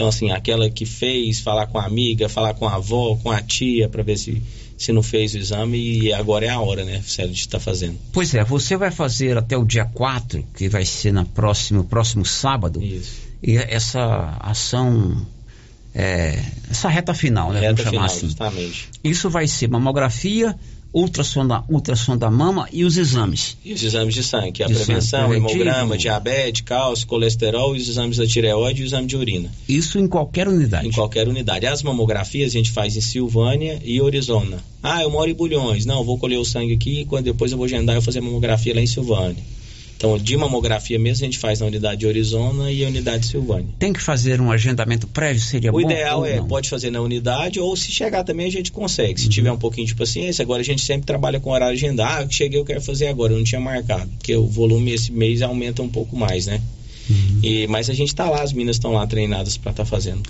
Então, assim, aquela que fez, falar com a amiga, falar com a avó, com a tia, para ver se, se não fez o exame, e agora é a hora, né, Célio, de estar fazendo. Pois é, você vai fazer até o dia 4, que vai ser na próximo, próximo sábado. E essa ação, é, essa reta final, né? Reta vamos chamar final, assim. justamente. Isso vai ser mamografia, ultrassom da, ultrassom da mama e os exames. E os exames de sangue, que é a De sangue prevenção, preventivo. hemograma, diabetes, cálcio, colesterol, e os exames da tireoide e o exame de urina. Isso em qualquer unidade. Em qualquer unidade. As mamografias a gente faz em Silvânia e Arizona. Ah, eu moro em Bulhões. Não, eu vou colher o sangue aqui e quando depois eu vou agendar eu fazer mamografia lá em Silvânia. Então, de mamografia mesmo a gente faz na unidade de Arizona e a unidade de Silvânia. Tem que fazer um agendamento prévio, seria o bom? ideal ou é, não? pode fazer na unidade ou se chegar também a gente consegue. Se tiver um pouquinho de paciência, agora a gente sempre trabalha com horário agendado. Ah, eu cheguei, eu quero fazer agora, eu não tinha marcado. Porque o volume esse mês aumenta um pouco mais, né? E, mas a gente tá lá, as meninas estão lá treinadas para estar fazendo.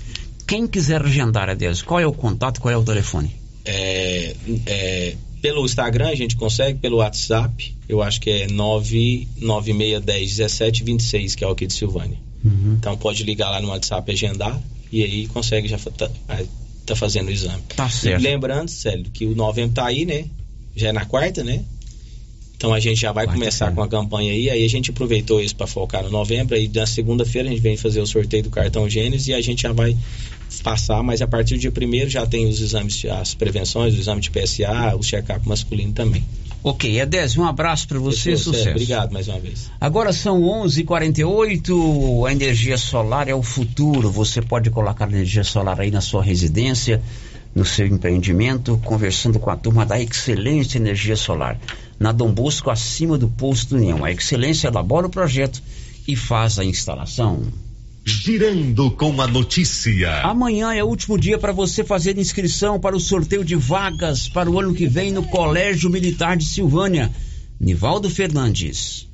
Quem quiser agendar, Adeus, qual é o contato, qual é o telefone? É, é, pelo Instagram a gente consegue, pelo WhatsApp, eu acho que é 996101726, que é o aqui de Silvânia. Uhum. Então pode ligar lá no WhatsApp e agendar e aí consegue já tá, tá fazendo o exame. Tá certo. E lembrando, Célio, que o novembro tá aí, né? Já é na quarta, né? Então a gente já vai começar com a campanha aí, aí a gente aproveitou isso para focar no novembro, aí na segunda-feira a gente vem fazer o sorteio do cartão Gênesis e a gente já vai passar, mas a partir do dia primeiro já tem os exames, as prevenções, o exame de PSA, o check-up masculino também. Ok, Edésio, um abraço para você, Fechou, sucesso. Obrigado mais uma vez. Agora são 11:48. A energia solar é o futuro. Você pode colocar energia solar aí na sua residência, no seu empreendimento, conversando com a turma da Excelência Energia Solar. Na Dom Bosco, acima do posto União. A Excelência elabora o projeto e faz a instalação. Girando com a notícia. Amanhã é o último dia para você fazer inscrição para o sorteio de vagas para o ano que vem no Colégio Militar de Silvânia. Nivaldo Fernandes.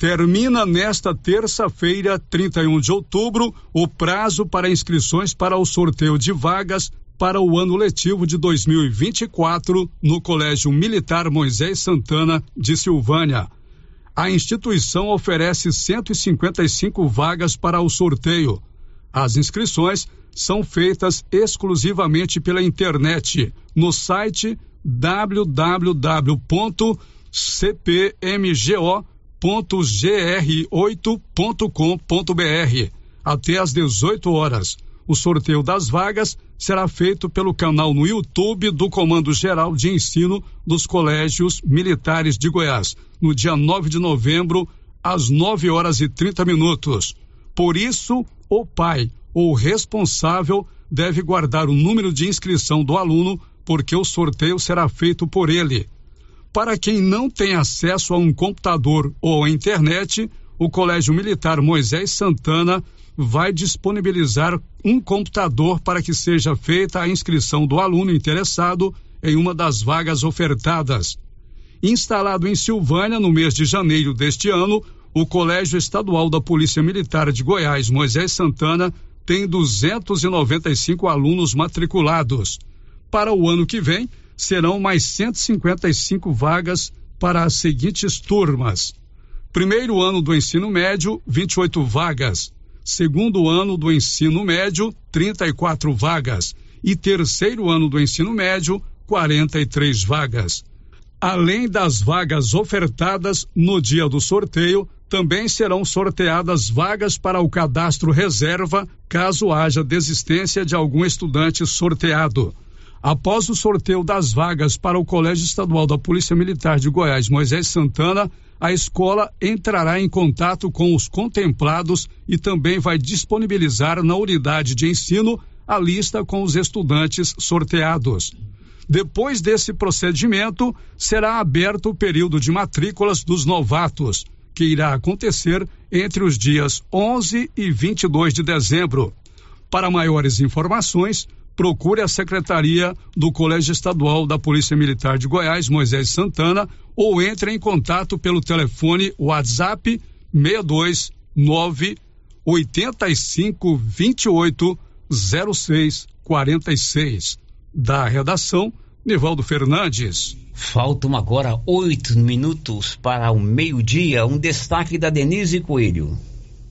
Termina nesta terça-feira, 31 de outubro, o prazo para inscrições para o sorteio de vagas para o ano letivo de 2024 no Colégio Militar Moisés Santana de Silvânia. A instituição oferece 155 vagas para o sorteio. As inscrições são feitas exclusivamente pela internet no site www.cpmgo.gr8.com.br até às 18 horas. O sorteio das vagas será feito pelo canal no YouTube do Comando Geral de Ensino dos Colégios Militares de Goiás, no dia 9 de novembro, às 9 horas e 30 minutos. Por isso, o pai ou responsável deve guardar o número de inscrição do aluno, porque o sorteio será feito por ele. Para quem não tem acesso a um computador ou à internet, o Colégio Militar Moisés Santana vai disponibilizar um computador para que seja feita a inscrição do aluno interessado em uma das vagas ofertadas. Instalado em Silvânia no mês de janeiro deste ano, o Colégio Estadual da Polícia Militar de Goiás, Moisés Santana, tem 295 alunos matriculados. Para o ano que vem, serão mais 155 vagas para as seguintes turmas: primeiro ano do ensino médio, 28 vagas. Segundo ano do ensino médio, 34 vagas e terceiro ano do ensino médio, 43 vagas. Além das vagas ofertadas no dia do sorteio, também serão sorteadas vagas para o cadastro reserva, caso haja desistência de algum estudante sorteado. Após o sorteio das vagas para o Colégio Estadual da Polícia Militar de Goiás, Moisés Santana, a escola entrará em contato com os contemplados e também vai disponibilizar na unidade de ensino a lista com os estudantes sorteados. Depois desse procedimento, será aberto o período de matrículas dos novatos, que irá acontecer entre os dias 11 e 22 de dezembro. Para maiores informações, procure a Secretaria do Colégio Estadual da Polícia Militar de Goiás, Moisés Santana, ou entre em contato pelo telefone WhatsApp 629 85 28 0646. Da redação, Nivaldo Fernandes. Faltam agora oito minutos para o meio-dia. Um destaque da Denise Coelho.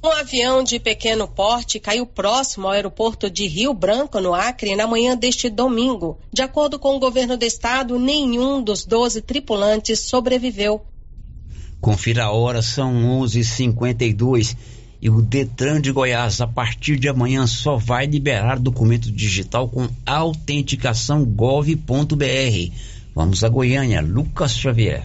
Um avião de pequeno porte caiu próximo ao aeroporto de Rio Branco, no Acre, na manhã deste domingo. De acordo com o governo do estado, nenhum dos 12 tripulantes sobreviveu. Confira a hora, são 11h52 e o Detran de Goiás, a partir de amanhã, só vai liberar documento digital com autenticação gov.br. Vamos a Goiânia, Lucas Xavier.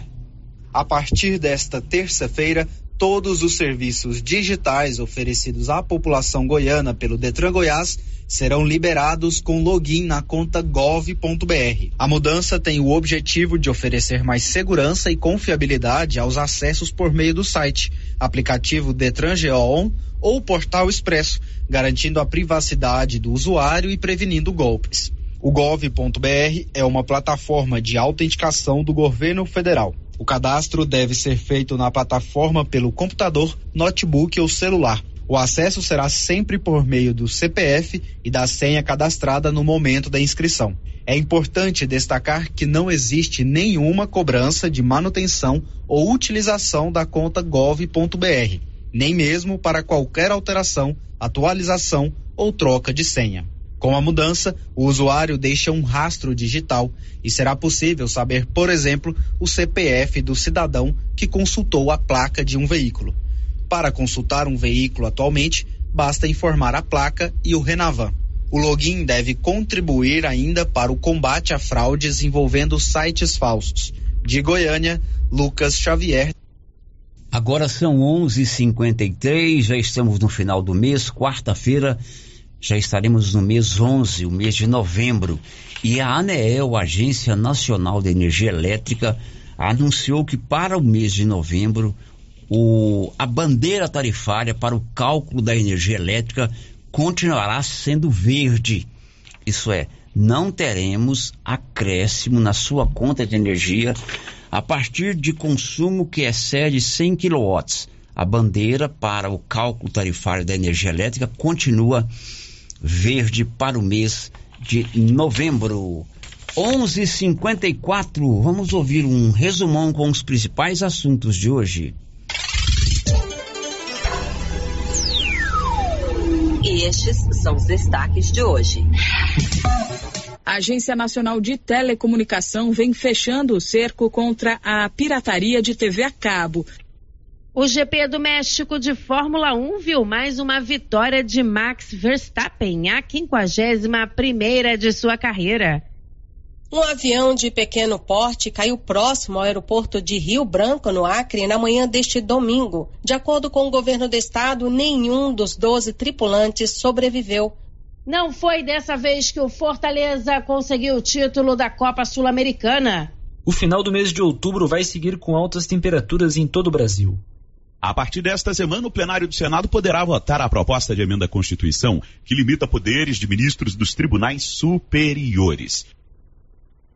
A partir desta terça-feira, todos os serviços digitais oferecidos à população goiana pelo Detran Goiás serão liberados com login na conta gov.br. A mudança tem o objetivo de oferecer mais segurança e confiabilidade aos acessos por meio do site, aplicativo Detran On ou Portal Expresso, garantindo a privacidade do usuário e prevenindo golpes. O gov.br é uma plataforma de autenticação do governo federal. O cadastro deve ser feito na plataforma pelo computador, notebook ou celular. O acesso será sempre por meio do CPF e da senha cadastrada no momento da inscrição. É importante destacar que não existe nenhuma cobrança de manutenção ou utilização da conta gov.br, nem mesmo para qualquer alteração, atualização ou troca de senha. Com a mudança, o usuário deixa um rastro digital e será possível saber, por exemplo, o CPF do cidadão que consultou a placa de um veículo. Para consultar um veículo atualmente, basta informar a placa e o Renavan. O login deve contribuir ainda para o combate a fraudes envolvendo sites falsos. De Goiânia, Lucas Xavier. Agora são 11:53, já estamos no final do mês, quarta-feira, já estaremos no mês 11, o mês de novembro, e a ANEEL, Agência Nacional de Energia Elétrica, anunciou que para o mês de novembro o, a bandeira tarifária para o cálculo da energia elétrica continuará sendo verde. Isso é, não teremos acréscimo na sua conta de energia a partir de consumo que excede 100 kW. A bandeira para o cálculo tarifário da energia elétrica continua verde para o mês de novembro. 11:54. Vamos ouvir um resumão com os principais assuntos de hoje. E estes são os destaques de hoje. A Agência Nacional de Telecomunicação vem fechando o cerco contra a pirataria de TV a cabo. O GP do México de Fórmula 1 viu mais uma vitória de Max Verstappen, a 51 primeira de sua carreira. Um avião de pequeno porte caiu próximo ao aeroporto de Rio Branco, no Acre, na manhã deste domingo. De acordo com o governo do estado, nenhum dos 12 tripulantes sobreviveu. Não foi dessa vez que o Fortaleza conseguiu o título da Copa Sul-Americana. O final do mês de outubro vai seguir com altas temperaturas em todo o Brasil. A partir desta semana, o plenário do Senado poderá votar a proposta de emenda à Constituição que limita poderes de ministros dos tribunais superiores.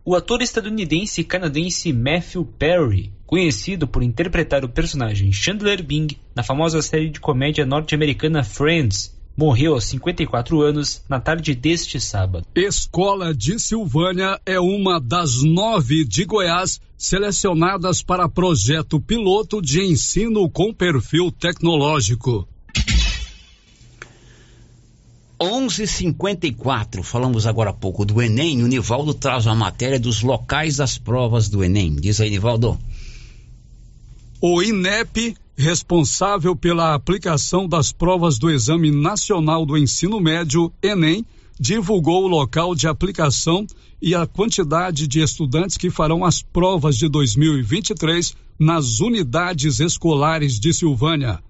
O ator estadunidense e canadense Matthew Perry, conhecido por interpretar o personagem Chandler Bing na famosa série de comédia norte-americana Friends, morreu aos 54 anos na tarde deste sábado. Escola de Silvânia é uma das nove de Goiás selecionadas para projeto piloto de ensino com perfil tecnológico. 11:54. Falamos agora há pouco do Enem. O Nivaldo traz a matéria dos locais das provas do Enem. Diz aí, Nivaldo. O INEP, responsável pela aplicação das provas do Exame Nacional do Ensino Médio, Enem, divulgou o local de aplicação e a quantidade de estudantes que farão as provas de 2023 nas unidades escolares de Silvânia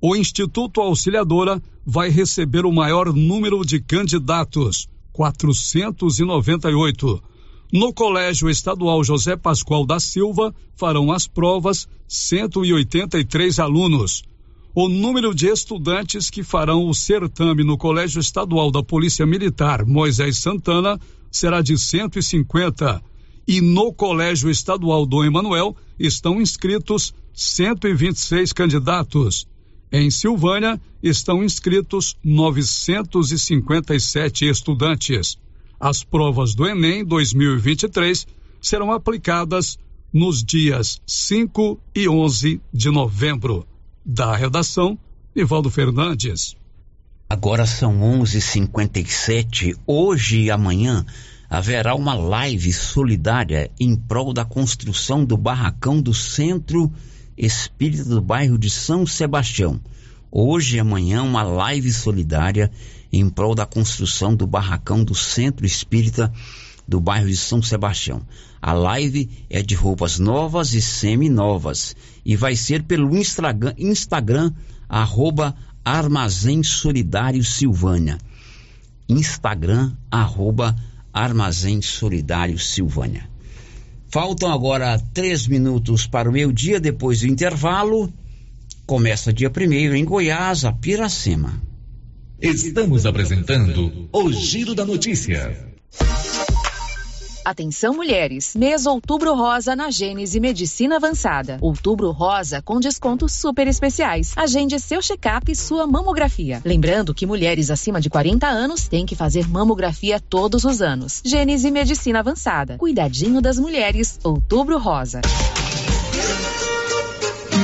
o Instituto Auxiliadora vai receber o maior número de candidatos, 498. No Colégio Estadual José Pascoal da Silva farão as provas 183 alunos. O número de estudantes que farão o certame no Colégio Estadual da Polícia Militar Moisés Santana será de 150. E no Colégio Estadual do Emanuel estão inscritos 126 candidatos. Em Silvânia estão inscritos 957 estudantes. As provas do Enem 2023 serão aplicadas nos dias 5 e 11 de novembro. Da redação, Ivaldo Fernandes. Agora são 11:57. Hoje e amanhã haverá uma live solidária em prol da construção do barracão do Centro Espírita do bairro de São Sebastião. Hoje e amanhã, uma live solidária em prol da construção do barracão do Centro Espírita do bairro de São Sebastião. A live é de roupas novas e semi-novas e vai ser pelo Instagram, Instagram arroba Armazém Solidário Silvânia. Instagram, arroba Armazém Solidário Silvânia. Faltam agora três minutos para o meio-dia, depois do intervalo. Começa dia 1 em Goiás, a Piracema. Estamos apresentando o Giro da Notícia. Atenção mulheres, mês Outubro Rosa na Gênese Medicina Avançada. Outubro Rosa com descontos super especiais. Agende seu check-up e sua mamografia. Lembrando que mulheres acima de 40 anos têm que fazer mamografia todos os anos. Gênese Medicina Avançada. Cuidadinho das mulheres. Outubro Rosa.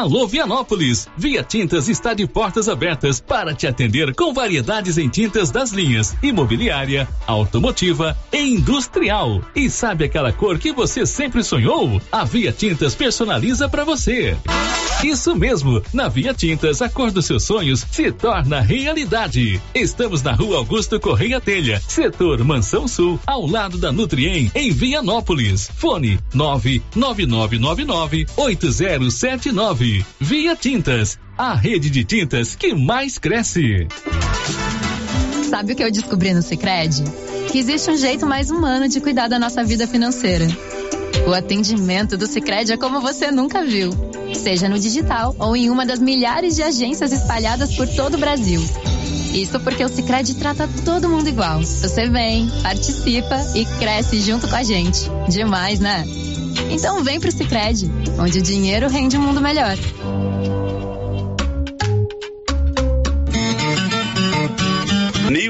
Alô Vianópolis! Via Tintas está de portas abertas para te atender com variedades em tintas das linhas imobiliária, automotiva e industrial. E sabe aquela cor que você sempre sonhou? A Via Tintas personaliza para você. Isso mesmo, na Via Tintas a cor dos seus sonhos se torna realidade. Estamos na Rua Augusto Correia Telha, setor Mansão Sul, ao lado da Nutriem, em Vianópolis. Fone 99999 8079 Via Tintas, a rede de tintas que mais cresce. Sabe o que eu descobri no Sicredi? Que existe um jeito mais humano de cuidar da nossa vida financeira. O atendimento do Sicredi é como você nunca viu, seja no digital ou em uma das milhares de agências espalhadas por todo o Brasil. Isso porque o Sicredi trata todo mundo igual. Você vem, participa e cresce junto com a gente. Demais, né? Então vem pro Sicredi, onde o dinheiro rende um mundo melhor.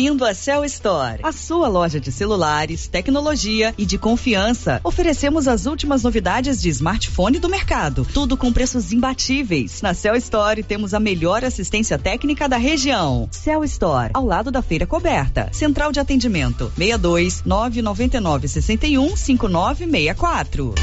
Bem-vindo à Cell Store, a sua loja de celulares, tecnologia e de confiança. Oferecemos as últimas novidades de smartphone do mercado, tudo com preços imbatíveis. Na Cell Store temos a melhor assistência técnica da região. Cell Store, ao lado da feira coberta. Central de atendimento: 62 999 61 5964.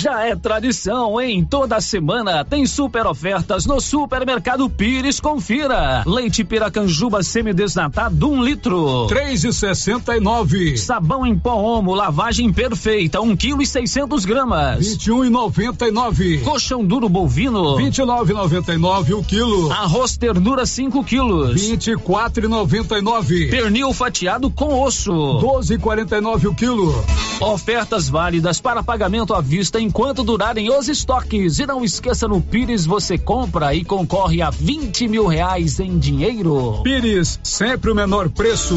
Já é tradição, em toda semana tem super ofertas no Supermercado Pires. Confira. Leite Piracanjuba semidesnatado, um litro. Três e sessenta e nove. Sabão em pó Omo, lavagem perfeita, um quilo e seiscentos gramas. Vinte e um e noventa e nove. Colchão duro bovino. Vinte e nove e noventa e nove o quilo. Arroz ternura cinco quilos. Vinte e quatro e noventa e nove. Pernil fatiado com osso. Doze e quarenta e nove o quilo. Ofertas válidas para pagamento à vista em enquanto durarem os estoques. E não esqueça, no Pires você compra e concorre a 20 mil reais em dinheiro. Pires, sempre o menor preço.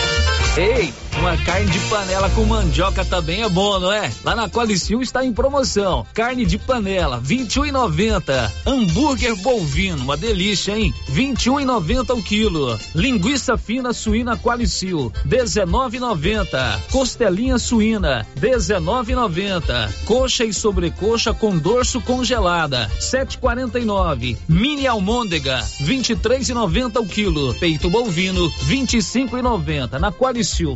Hey uma carne de panela com mandioca também é bom, não é? Lá na Qualicil está em promoção. Carne de panela, 21,90. Hambúrguer bovino, uma delícia, hein? 21,90 o quilo. Linguiça fina suína Qualicil, 19,90. Costelinha suína, 19,90. Coxa e sobrecoxa com dorso congelada, 7,49. Mini almôndega, 23,90 o quilo. Peito bovino, 25,90. Na Qualicil Licil,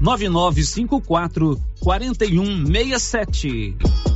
9954 4167.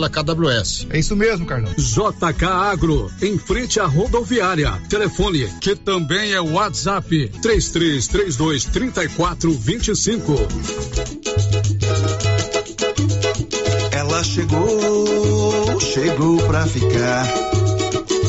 KWS. É isso mesmo, Carlão. JK Agro, em frente à rodoviária. Telefone, que também é WhatsApp, 3332 3425. Ela chegou, chegou pra ficar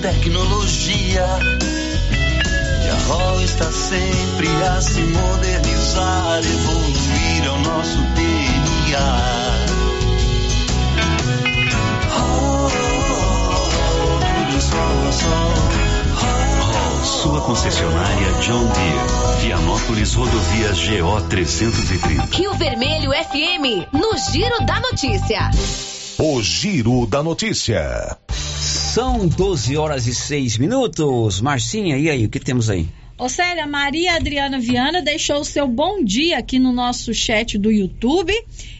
tecnologia. E a ROL está sempre a se modernizar, evoluir é o nosso DNA. Hall, sua concessionária John Deere. Vianópolis Rodovias GO 330. Rio Vermelho FM, no Giro da Notícia. O Giro da Notícia. São 12 horas e 6 minutos. Marcinha, e aí, o que temos aí? Ô Célia, Maria Adriana Viana deixou o seu bom dia aqui no nosso chat do YouTube.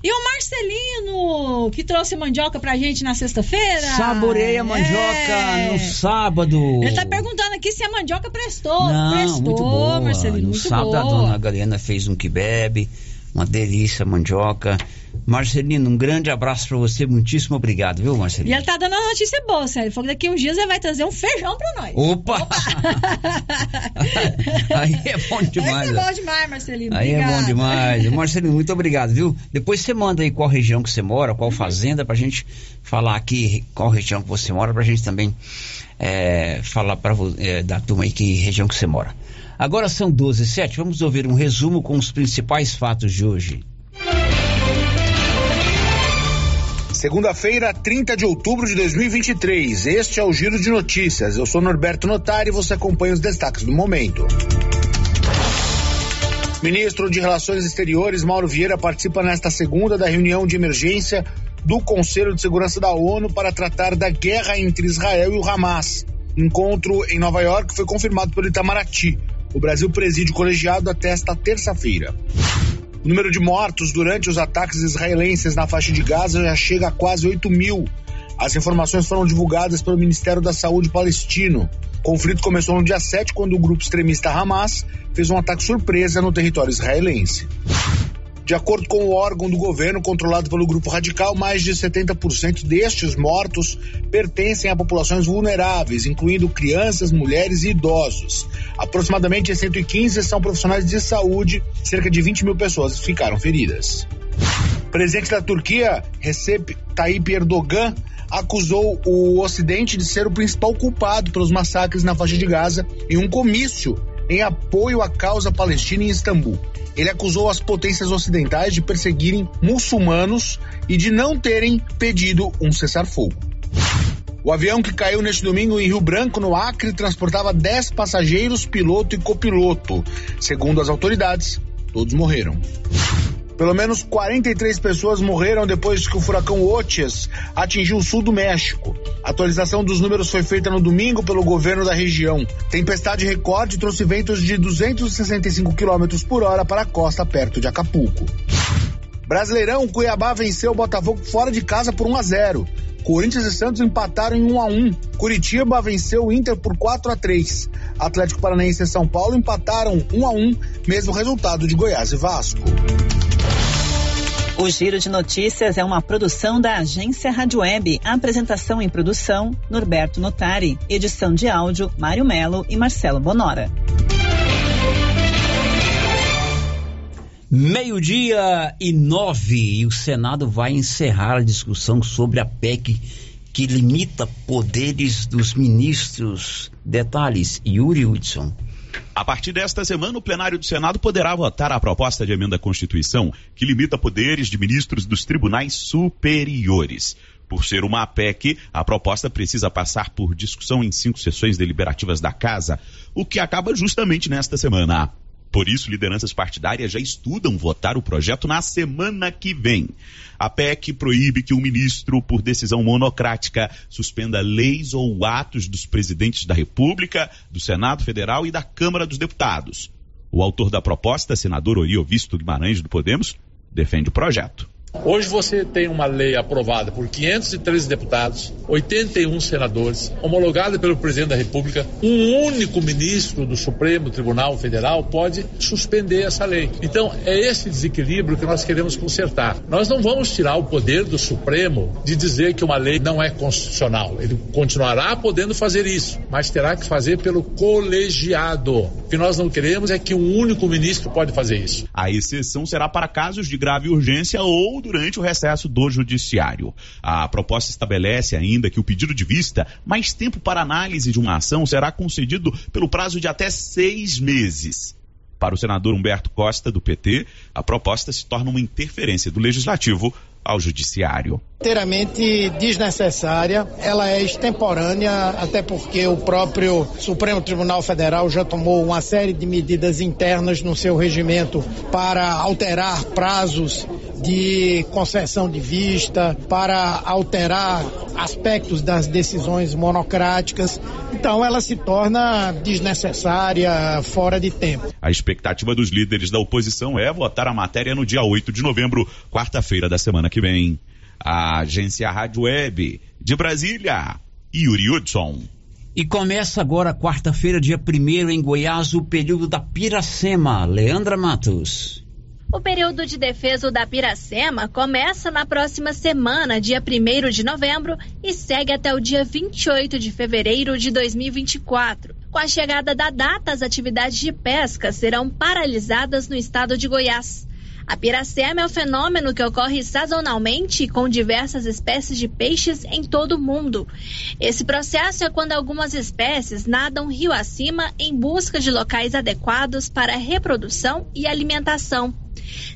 E o Marcelino, que trouxe mandioca pra gente na sexta-feira. Saborei a mandioca É. no sábado. Ele tá perguntando aqui se a mandioca prestou. Não, prestou, muito boa. Marcelino, no muito sábado a boa. dona Galena fez um kebab, uma delícia, mandioca. Marcelino, um grande abraço pra você, muitíssimo obrigado, viu, E Marcelino? ele tá dando uma notícia boa, Célia. Ele falou que daqui uns dias ele vai trazer um feijão pra nós. Opa! Aí é bom demais. Aí é bom demais, Marcelino. Aí é bom demais. Marcelino, muito obrigado, viu? Depois você manda aí qual região que você mora, qual fazenda, pra gente falar aqui qual região que você mora, pra gente também é, falar pra, é, da turma aí que região que você mora. Agora são 12 e 7, vamos ouvir um resumo com os principais fatos de hoje. Segunda-feira, 30 de outubro de 2023. Este é o Giro de Notícias. Eu sou Norberto Notari e você acompanha os destaques do momento. Ministro de Relações Exteriores Mauro Vieira participa nesta segunda da reunião de emergência do Conselho de Segurança da ONU para tratar da guerra entre Israel e o Hamas. Encontro em Nova York foi confirmado pelo Itamaraty. O Brasil preside o colegiado até esta terça-feira. O número de mortos durante os ataques israelenses na faixa de Gaza já chega a quase 8 mil. As informações foram divulgadas pelo Ministério da Saúde palestino. O conflito começou no dia 7, quando o grupo extremista Hamas fez um ataque surpresa no território israelense. De acordo com o órgão do governo controlado pelo grupo radical, mais de 70% destes mortos pertencem a populações vulneráveis, incluindo crianças, mulheres e idosos. Aproximadamente 115 são profissionais de saúde, cerca de 20 mil pessoas ficaram feridas. O presidente da Turquia, Recep Tayyip Erdogan, acusou o Ocidente de ser o principal culpado pelos massacres na faixa de Gaza em um comício em apoio à causa palestina em Istambul. Ele acusou as potências ocidentais de perseguirem muçulmanos e de não terem pedido um cessar-fogo. O avião que caiu neste domingo em Rio Branco, no Acre, transportava 10 passageiros, piloto e copiloto. Segundo as autoridades, todos morreram. Pelo menos 43 pessoas morreram depois que o furacão Otias atingiu o sul do México. A atualização dos números foi feita no domingo pelo governo da região. Tempestade recorde trouxe ventos de 265 km por hora para a costa perto de Acapulco. Brasileirão, Cuiabá venceu o Botafogo fora de casa por 1 a 0. Corinthians e Santos empataram em 1 a 1. Curitiba venceu o Inter por 4 a 3. Atlético Paranaense e São Paulo empataram 1 a 1, mesmo resultado de Goiás e Vasco. O Giro de Notícias é uma produção da agência Rádio Web. Apresentação em produção, Norberto Notari. Edição de áudio, Mário Melo e Marcelo Bonora. Meio-dia e nove, e o Senado vai encerrar a discussão sobre a PEC que limita poderes dos ministros. Detalhes, Yuri Hudson. A partir desta semana, o plenário do Senado poderá votar a proposta de emenda à Constituição que limita poderes de ministros dos tribunais superiores. Por ser uma APEC, a proposta precisa passar por discussão em cinco sessões deliberativas da Casa, o que acaba justamente nesta semana. Por isso, lideranças partidárias já estudam votar o projeto na semana que vem. A PEC proíbe que um ministro, por decisão monocrática, suspenda leis ou atos dos presidentes da República, do Senado Federal e da Câmara dos Deputados. O autor da proposta, senador Oriovisto Guimarães do Podemos, defende o projeto. Hoje você tem uma lei aprovada por 513 deputados, 81 senadores, homologada pelo presidente da República. Um único ministro do Supremo Tribunal Federal pode suspender essa lei. Então, é esse desequilíbrio que nós queremos consertar. Nós não vamos tirar o poder do Supremo de dizer que uma lei não é constitucional. Ele continuará podendo fazer isso, mas terá que fazer pelo colegiado. O que nós não queremos é que um único ministro pode fazer isso. A exceção será para casos de grave urgência ou durante o recesso do judiciário. A proposta estabelece ainda que o pedido de vista, mais tempo para análise de uma ação, será concedido pelo prazo de até seis meses. Para o senador Humberto Costa, do PT, a proposta se torna uma interferência do legislativo ao judiciário. Inteiramente desnecessária, ela é extemporânea, até porque o próprio Supremo Tribunal Federal já tomou uma série de medidas internas no seu regimento para alterar prazos de concessão de vista, para alterar aspectos das decisões monocráticas. Então ela se torna desnecessária, fora de tempo. A expectativa dos líderes da oposição é votar a matéria no dia 8 de novembro, quarta-feira da semana que vem. A agência Rádio Web de Brasília, Yuri Hudson. E começa agora, quarta-feira, dia 1 em Goiás, o período da Piracema. Leandra Matos. O período de defesa da Piracema começa na próxima semana, dia 1 de novembro, e segue até o dia 28 de fevereiro de 2024. Com a chegada da data, as atividades de pesca serão paralisadas no estado de Goiás. A piracema é um fenômeno que ocorre sazonalmente com diversas espécies de peixes em todo o mundo. Esse processo é quando algumas espécies nadam rio acima em busca de locais adequados para reprodução e alimentação.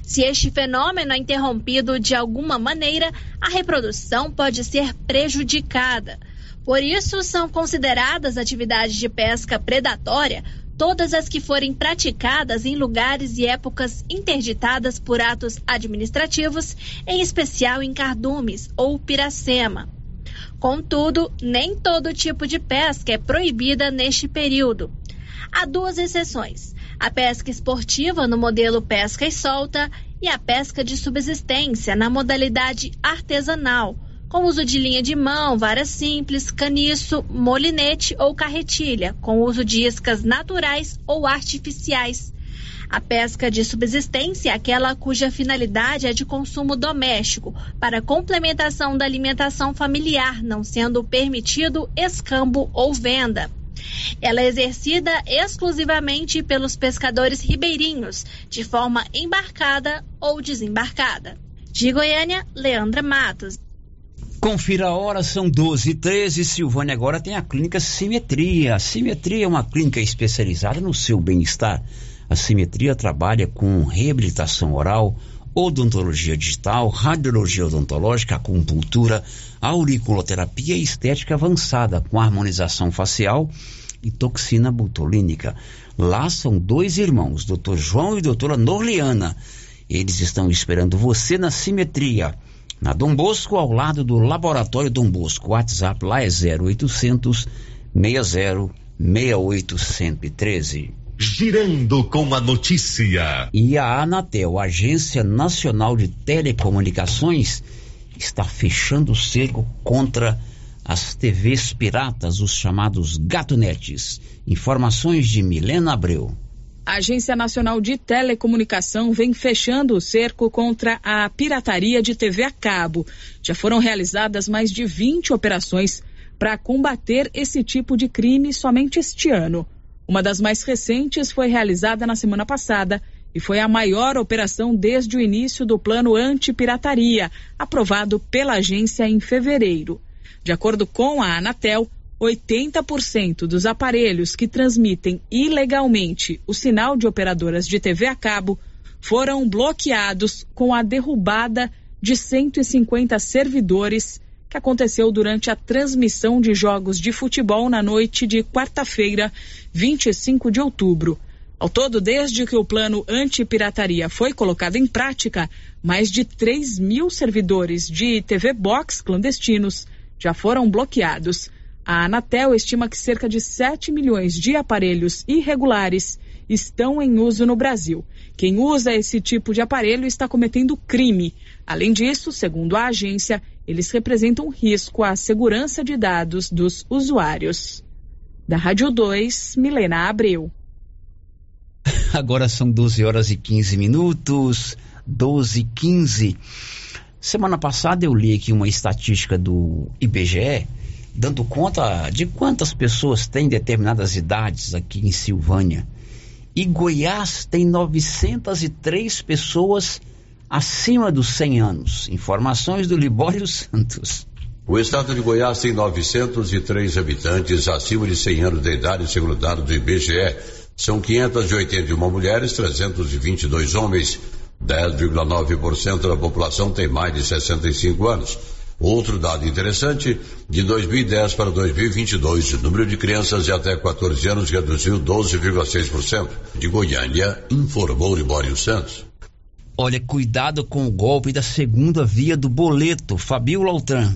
Se este fenômeno é interrompido de alguma maneira, a reprodução pode ser prejudicada. Por isso, são consideradas atividades de pesca predatória todas as que forem praticadas em lugares e épocas interditadas por atos administrativos, em especial em cardumes ou piracema. Contudo, nem todo tipo de pesca é proibida neste período. Há duas exceções: a pesca esportiva no modelo pesca e solta e a pesca de subsistência na modalidade artesanal, com uso de linha de mão, vara simples, caniço, molinete ou carretilha, com uso de iscas naturais ou artificiais. A pesca de subsistência é aquela cuja finalidade é de consumo doméstico, para complementação da alimentação familiar, não sendo permitido escambo ou venda. Ela é exercida exclusivamente pelos pescadores ribeirinhos, de forma embarcada ou desembarcada. De Goiânia, Leandra Matos. Confira a hora, são 12 e 13 Silvânia agora tem a clínica Simetria. A Simetria é uma clínica especializada no seu bem-estar. A Simetria trabalha com reabilitação oral, odontologia digital, radiologia odontológica, acupuntura, auriculoterapia e estética avançada com harmonização facial e toxina botulínica. Lá são dois irmãos, Dr. João e doutora Norliana. Eles estão esperando você na Simetria na Dom Bosco, ao lado do Laboratório Dom Bosco. O WhatsApp lá é 0800 60 6813. Girando com a notícia. E a Anatel, Agência Nacional de Telecomunicações, está fechando o cerco contra as TVs piratas, os chamados gatonetes. Informações de Milena Abreu. A Agência Nacional de Telecomunicação vem fechando o cerco contra a pirataria de TV a cabo. Já foram realizadas mais de 20 operações para combater esse tipo de crime somente este ano. Uma das mais recentes foi realizada na semana passada e foi a maior operação desde o início do plano anti-pirataria, aprovado pela agência em fevereiro. De acordo com a Anatel, 80% dos aparelhos que transmitem ilegalmente o sinal de operadoras de TV a cabo foram bloqueados com a derrubada de 150 servidores que aconteceu durante a transmissão de jogos de futebol na noite de quarta-feira, 25 de outubro. Ao todo, desde que o plano anti-pirataria foi colocado em prática, mais de 3 mil servidores de TV Box clandestinos já foram bloqueados. A Anatel estima que cerca de 7 milhões de aparelhos irregulares estão em uso no Brasil. Quem usa esse tipo de aparelho está cometendo crime. Além disso, segundo a agência, eles representam risco à segurança de dados dos usuários. Da Rádio 2, Milena Abreu. Agora são 12 horas e 15 minutos. 12 e 15. Semana passada eu li aqui uma estatística do IBGE dando conta de quantas pessoas têm determinadas idades aqui em Silvânia. E Goiás tem 903 pessoas acima dos 100 anos. Informações do Libório Santos. O estado de Goiás tem 903 habitantes acima de 100 anos de idade, segundo dados do IBGE. São 581 mulheres, 322 homens. 10,9% da população tem mais de 65 anos. Outro dado interessante, de 2010 para 2022, o número de crianças de até 14 anos reduziu 12,6%. De Goiânia, informou Libório Santos. Olha, cuidado com o golpe da segunda via do boleto. Fabio Lautran.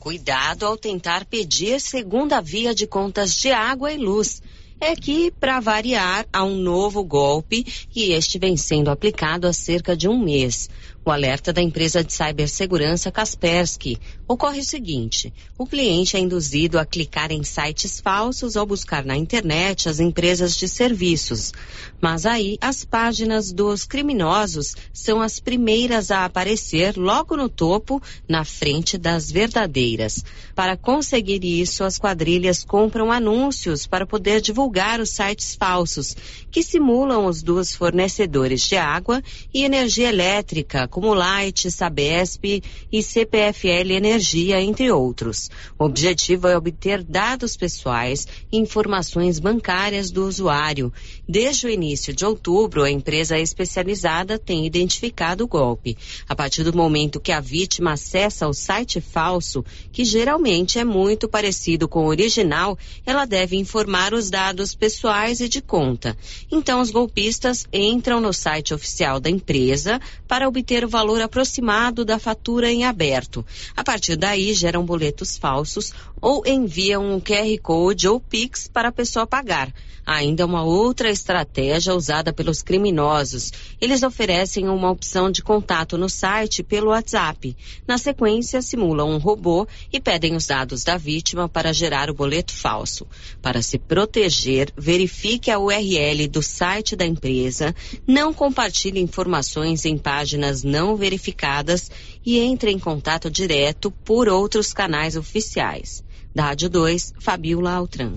Cuidado ao tentar pedir segunda via de contas de água e luz. É que, para variar, há um novo golpe e este vem sendo aplicado há cerca de um mês. O alerta da empresa de cibersegurança Kaspersky ocorre o seguinte: o cliente é induzido a clicar em sites falsos ao buscar na internet as empresas de serviços. Mas aí as páginas dos criminosos são as primeiras a aparecer logo no topo, na frente das verdadeiras. Para conseguir isso, as quadrilhas compram anúncios para poder divulgar os sites falsos, que simulam os dos fornecedores de água e energia elétrica como Light, Sabesp e CPFL Energia, entre outros. O objetivo é obter dados pessoais e informações bancárias do usuário. Desde o início de outubro, a empresa especializada tem identificado o golpe. A partir do momento que a vítima acessa o site falso, que geralmente é muito parecido com o original, ela deve informar os dados pessoais e de conta. Então, os golpistas entram no site oficial da empresa para obter o valor aproximado da fatura em aberto. A partir daí, geram boletos falsos ou enviam um QR Code ou Pix para a pessoa pagar. Ainda uma outra estratégia usada pelos criminosos. Eles oferecem uma opção de contato no site pelo WhatsApp. Na sequência, simulam um robô e pedem os dados da vítima para gerar o boleto falso. Para se proteger, verifique a URL do site da empresa, não compartilhe informações em páginas não verificadas e entre em contato direto por outros canais oficiais. Da Rádio 2, Fabiola Altran.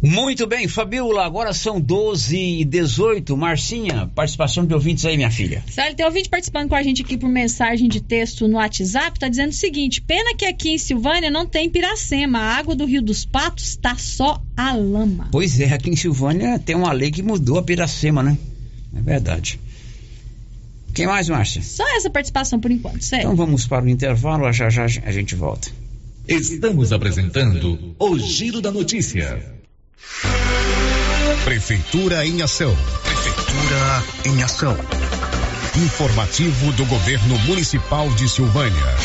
Muito bem, Fabiola, agora são 12 e 18. Marcinha, participação de ouvintes aí, minha filha. Sério, tem ouvinte participando com a gente aqui por mensagem de texto no WhatsApp, tá dizendo o seguinte: pena que aqui em Silvânia não tem Piracema. A água do Rio dos Patos tá só a lama. Pois é, aqui em Silvânia tem uma lei que mudou a Piracema, né? É verdade. Quem mais, Márcia? Só essa participação por enquanto, sério. Então vamos para o intervalo, já já a gente volta. Estamos apresentando o Giro da Notícia. Prefeitura em Ação. Prefeitura em Ação. Informativo do Governo Municipal de Silvânia.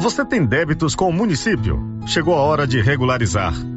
Você tem débitos com o município? Chegou a hora de regularizar.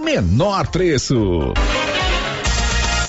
menor preço.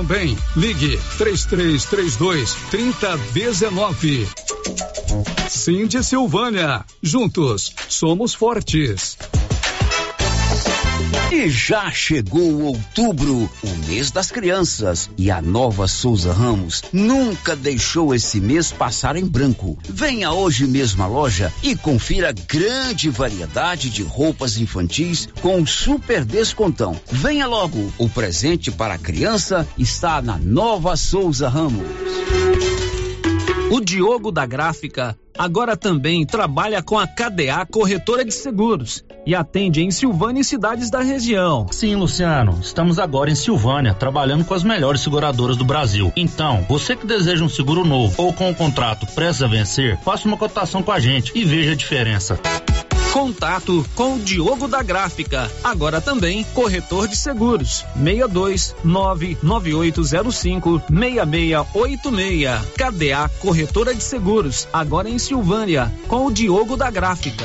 também. Ligue 3332 3019. Cindy Silvânia. Juntos somos fortes. E já chegou outubro, o mês das crianças, e a nova Souza Ramos nunca deixou esse mês passar em branco. Venha hoje mesmo à loja e confira grande variedade de roupas infantis com super descontão. Venha logo, o presente para a criança está na nova Souza Ramos. O Diogo da Gráfica agora também trabalha com a KDA Corretora de Seguros e atende em Silvânia e cidades da região. Sim, Luciano, estamos agora em Silvânia, trabalhando com as melhores seguradoras do Brasil. Então, você que deseja um seguro novo ou com um contrato prestes a vencer, faça uma cotação com a gente e veja a diferença. Contato com o Diogo da Gráfica, agora também corretor de seguros. 62 99805 6686. KDA Corretora de Seguros, agora em Silvânia, com o Diogo da Gráfica.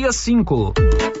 65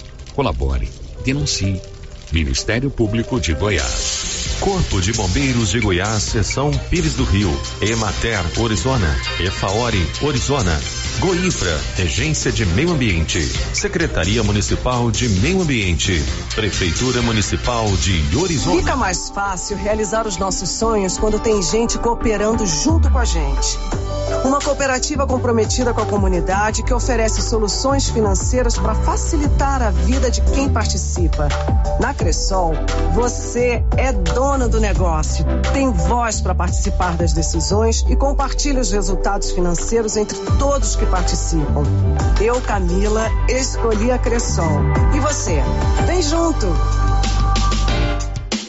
Colabore, denuncie. Ministério Público de Goiás. Corpo de Bombeiros de Goiás, Seção Pires do Rio. Emater, Orizona. Efaori, Orizona. Goinfra, Regência de Meio Ambiente. Secretaria Municipal de Meio Ambiente. Prefeitura Municipal de Orizona. Fica mais fácil realizar os nossos sonhos quando tem gente cooperando junto com a gente. Uma cooperativa comprometida com a comunidade que oferece soluções financeiras para facilitar a vida de quem participa. Na Cressol, você é dona do negócio, tem voz para participar das decisões e compartilha os resultados financeiros entre todos que participam. Eu, Camila, escolhi a Cressol. E você? Vem junto!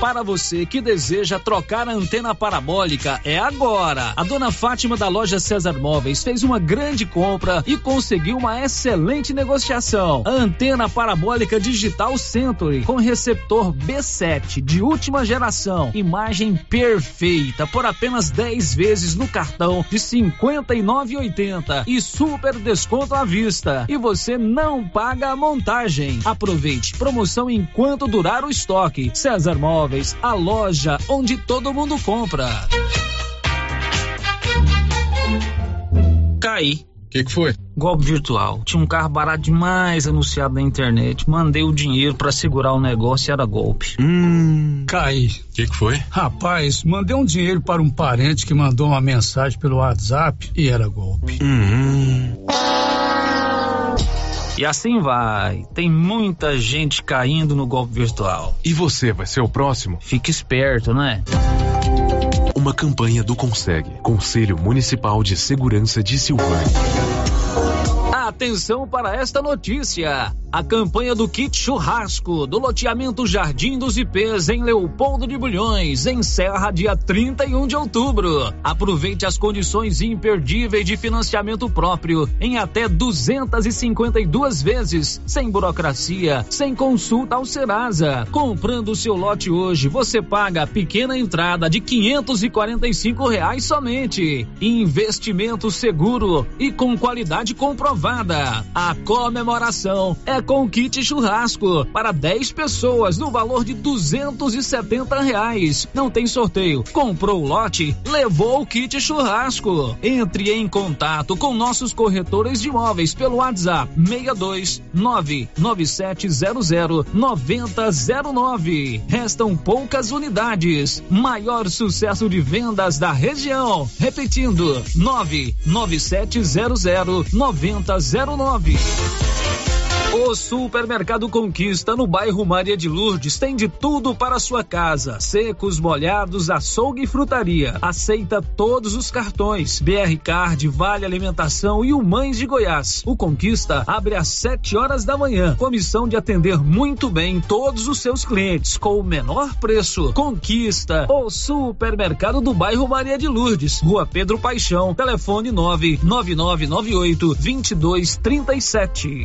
Para você que deseja trocar a antena parabólica, é agora. A dona Fátima da loja César Móveis fez uma grande compra e conseguiu uma excelente negociação. A antena parabólica digital Century com receptor B7 de última geração, imagem perfeita por apenas 10 vezes no cartão de 59,80 e super desconto à vista. E você não paga a montagem. Aproveite promoção enquanto durar o estoque. César Móveis Móveis, a loja onde todo mundo compra. Caí. O que, que foi? Golpe virtual. Tinha um carro barato demais anunciado na internet. Mandei o dinheiro para segurar o negócio e era golpe. Hum. Caí. O que, que foi? Rapaz, mandei um dinheiro para um parente que mandou uma mensagem pelo WhatsApp e era golpe. Hum. E assim vai. Tem muita gente caindo no golpe virtual. E você vai ser o próximo? Fique esperto, né? Uma campanha do Consegue, Conselho Municipal de Segurança de Silvânia. Atenção para esta notícia. A campanha do kit churrasco do loteamento Jardim dos IPs em Leopoldo de Bulhões encerra dia 31 de outubro. Aproveite as condições imperdíveis de financiamento próprio em até 252 vezes, sem burocracia, sem consulta ao Serasa. Comprando o seu lote hoje, você paga a pequena entrada de 545 reais somente. Investimento seguro e com qualidade comprovada a comemoração é com kit churrasco para 10 pessoas no valor de 270 reais. Não tem sorteio. Comprou o lote, levou o kit churrasco. Entre em contato com nossos corretores de imóveis pelo WhatsApp 62 99700 9009. Restam poucas unidades. Maior sucesso de vendas da região. Repetindo 99700 9009. 09. O Supermercado Conquista no bairro Maria de Lourdes tem de tudo para sua casa: secos, molhados, açougue e frutaria. Aceita todos os cartões: BR Card, Vale Alimentação e o Mães de Goiás. O Conquista abre às 7 horas da manhã. Comissão de atender muito bem todos os seus clientes com o menor preço. Conquista, o Supermercado do bairro Maria de Lourdes, Rua Pedro Paixão, telefone 99998 2237.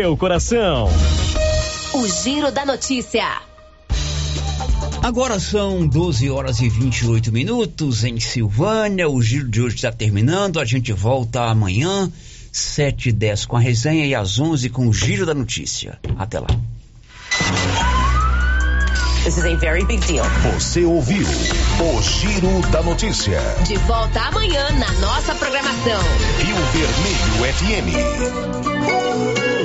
seu coração. O Giro da Notícia. Agora são 12 horas e 28 minutos em Silvânia. O giro de hoje está terminando. A gente volta amanhã, 7 e 10 com a resenha e às 11 com o giro da notícia. Até lá. This is a very big deal. Você ouviu o Giro da Notícia. De volta amanhã na nossa programação. Rio Vermelho FM.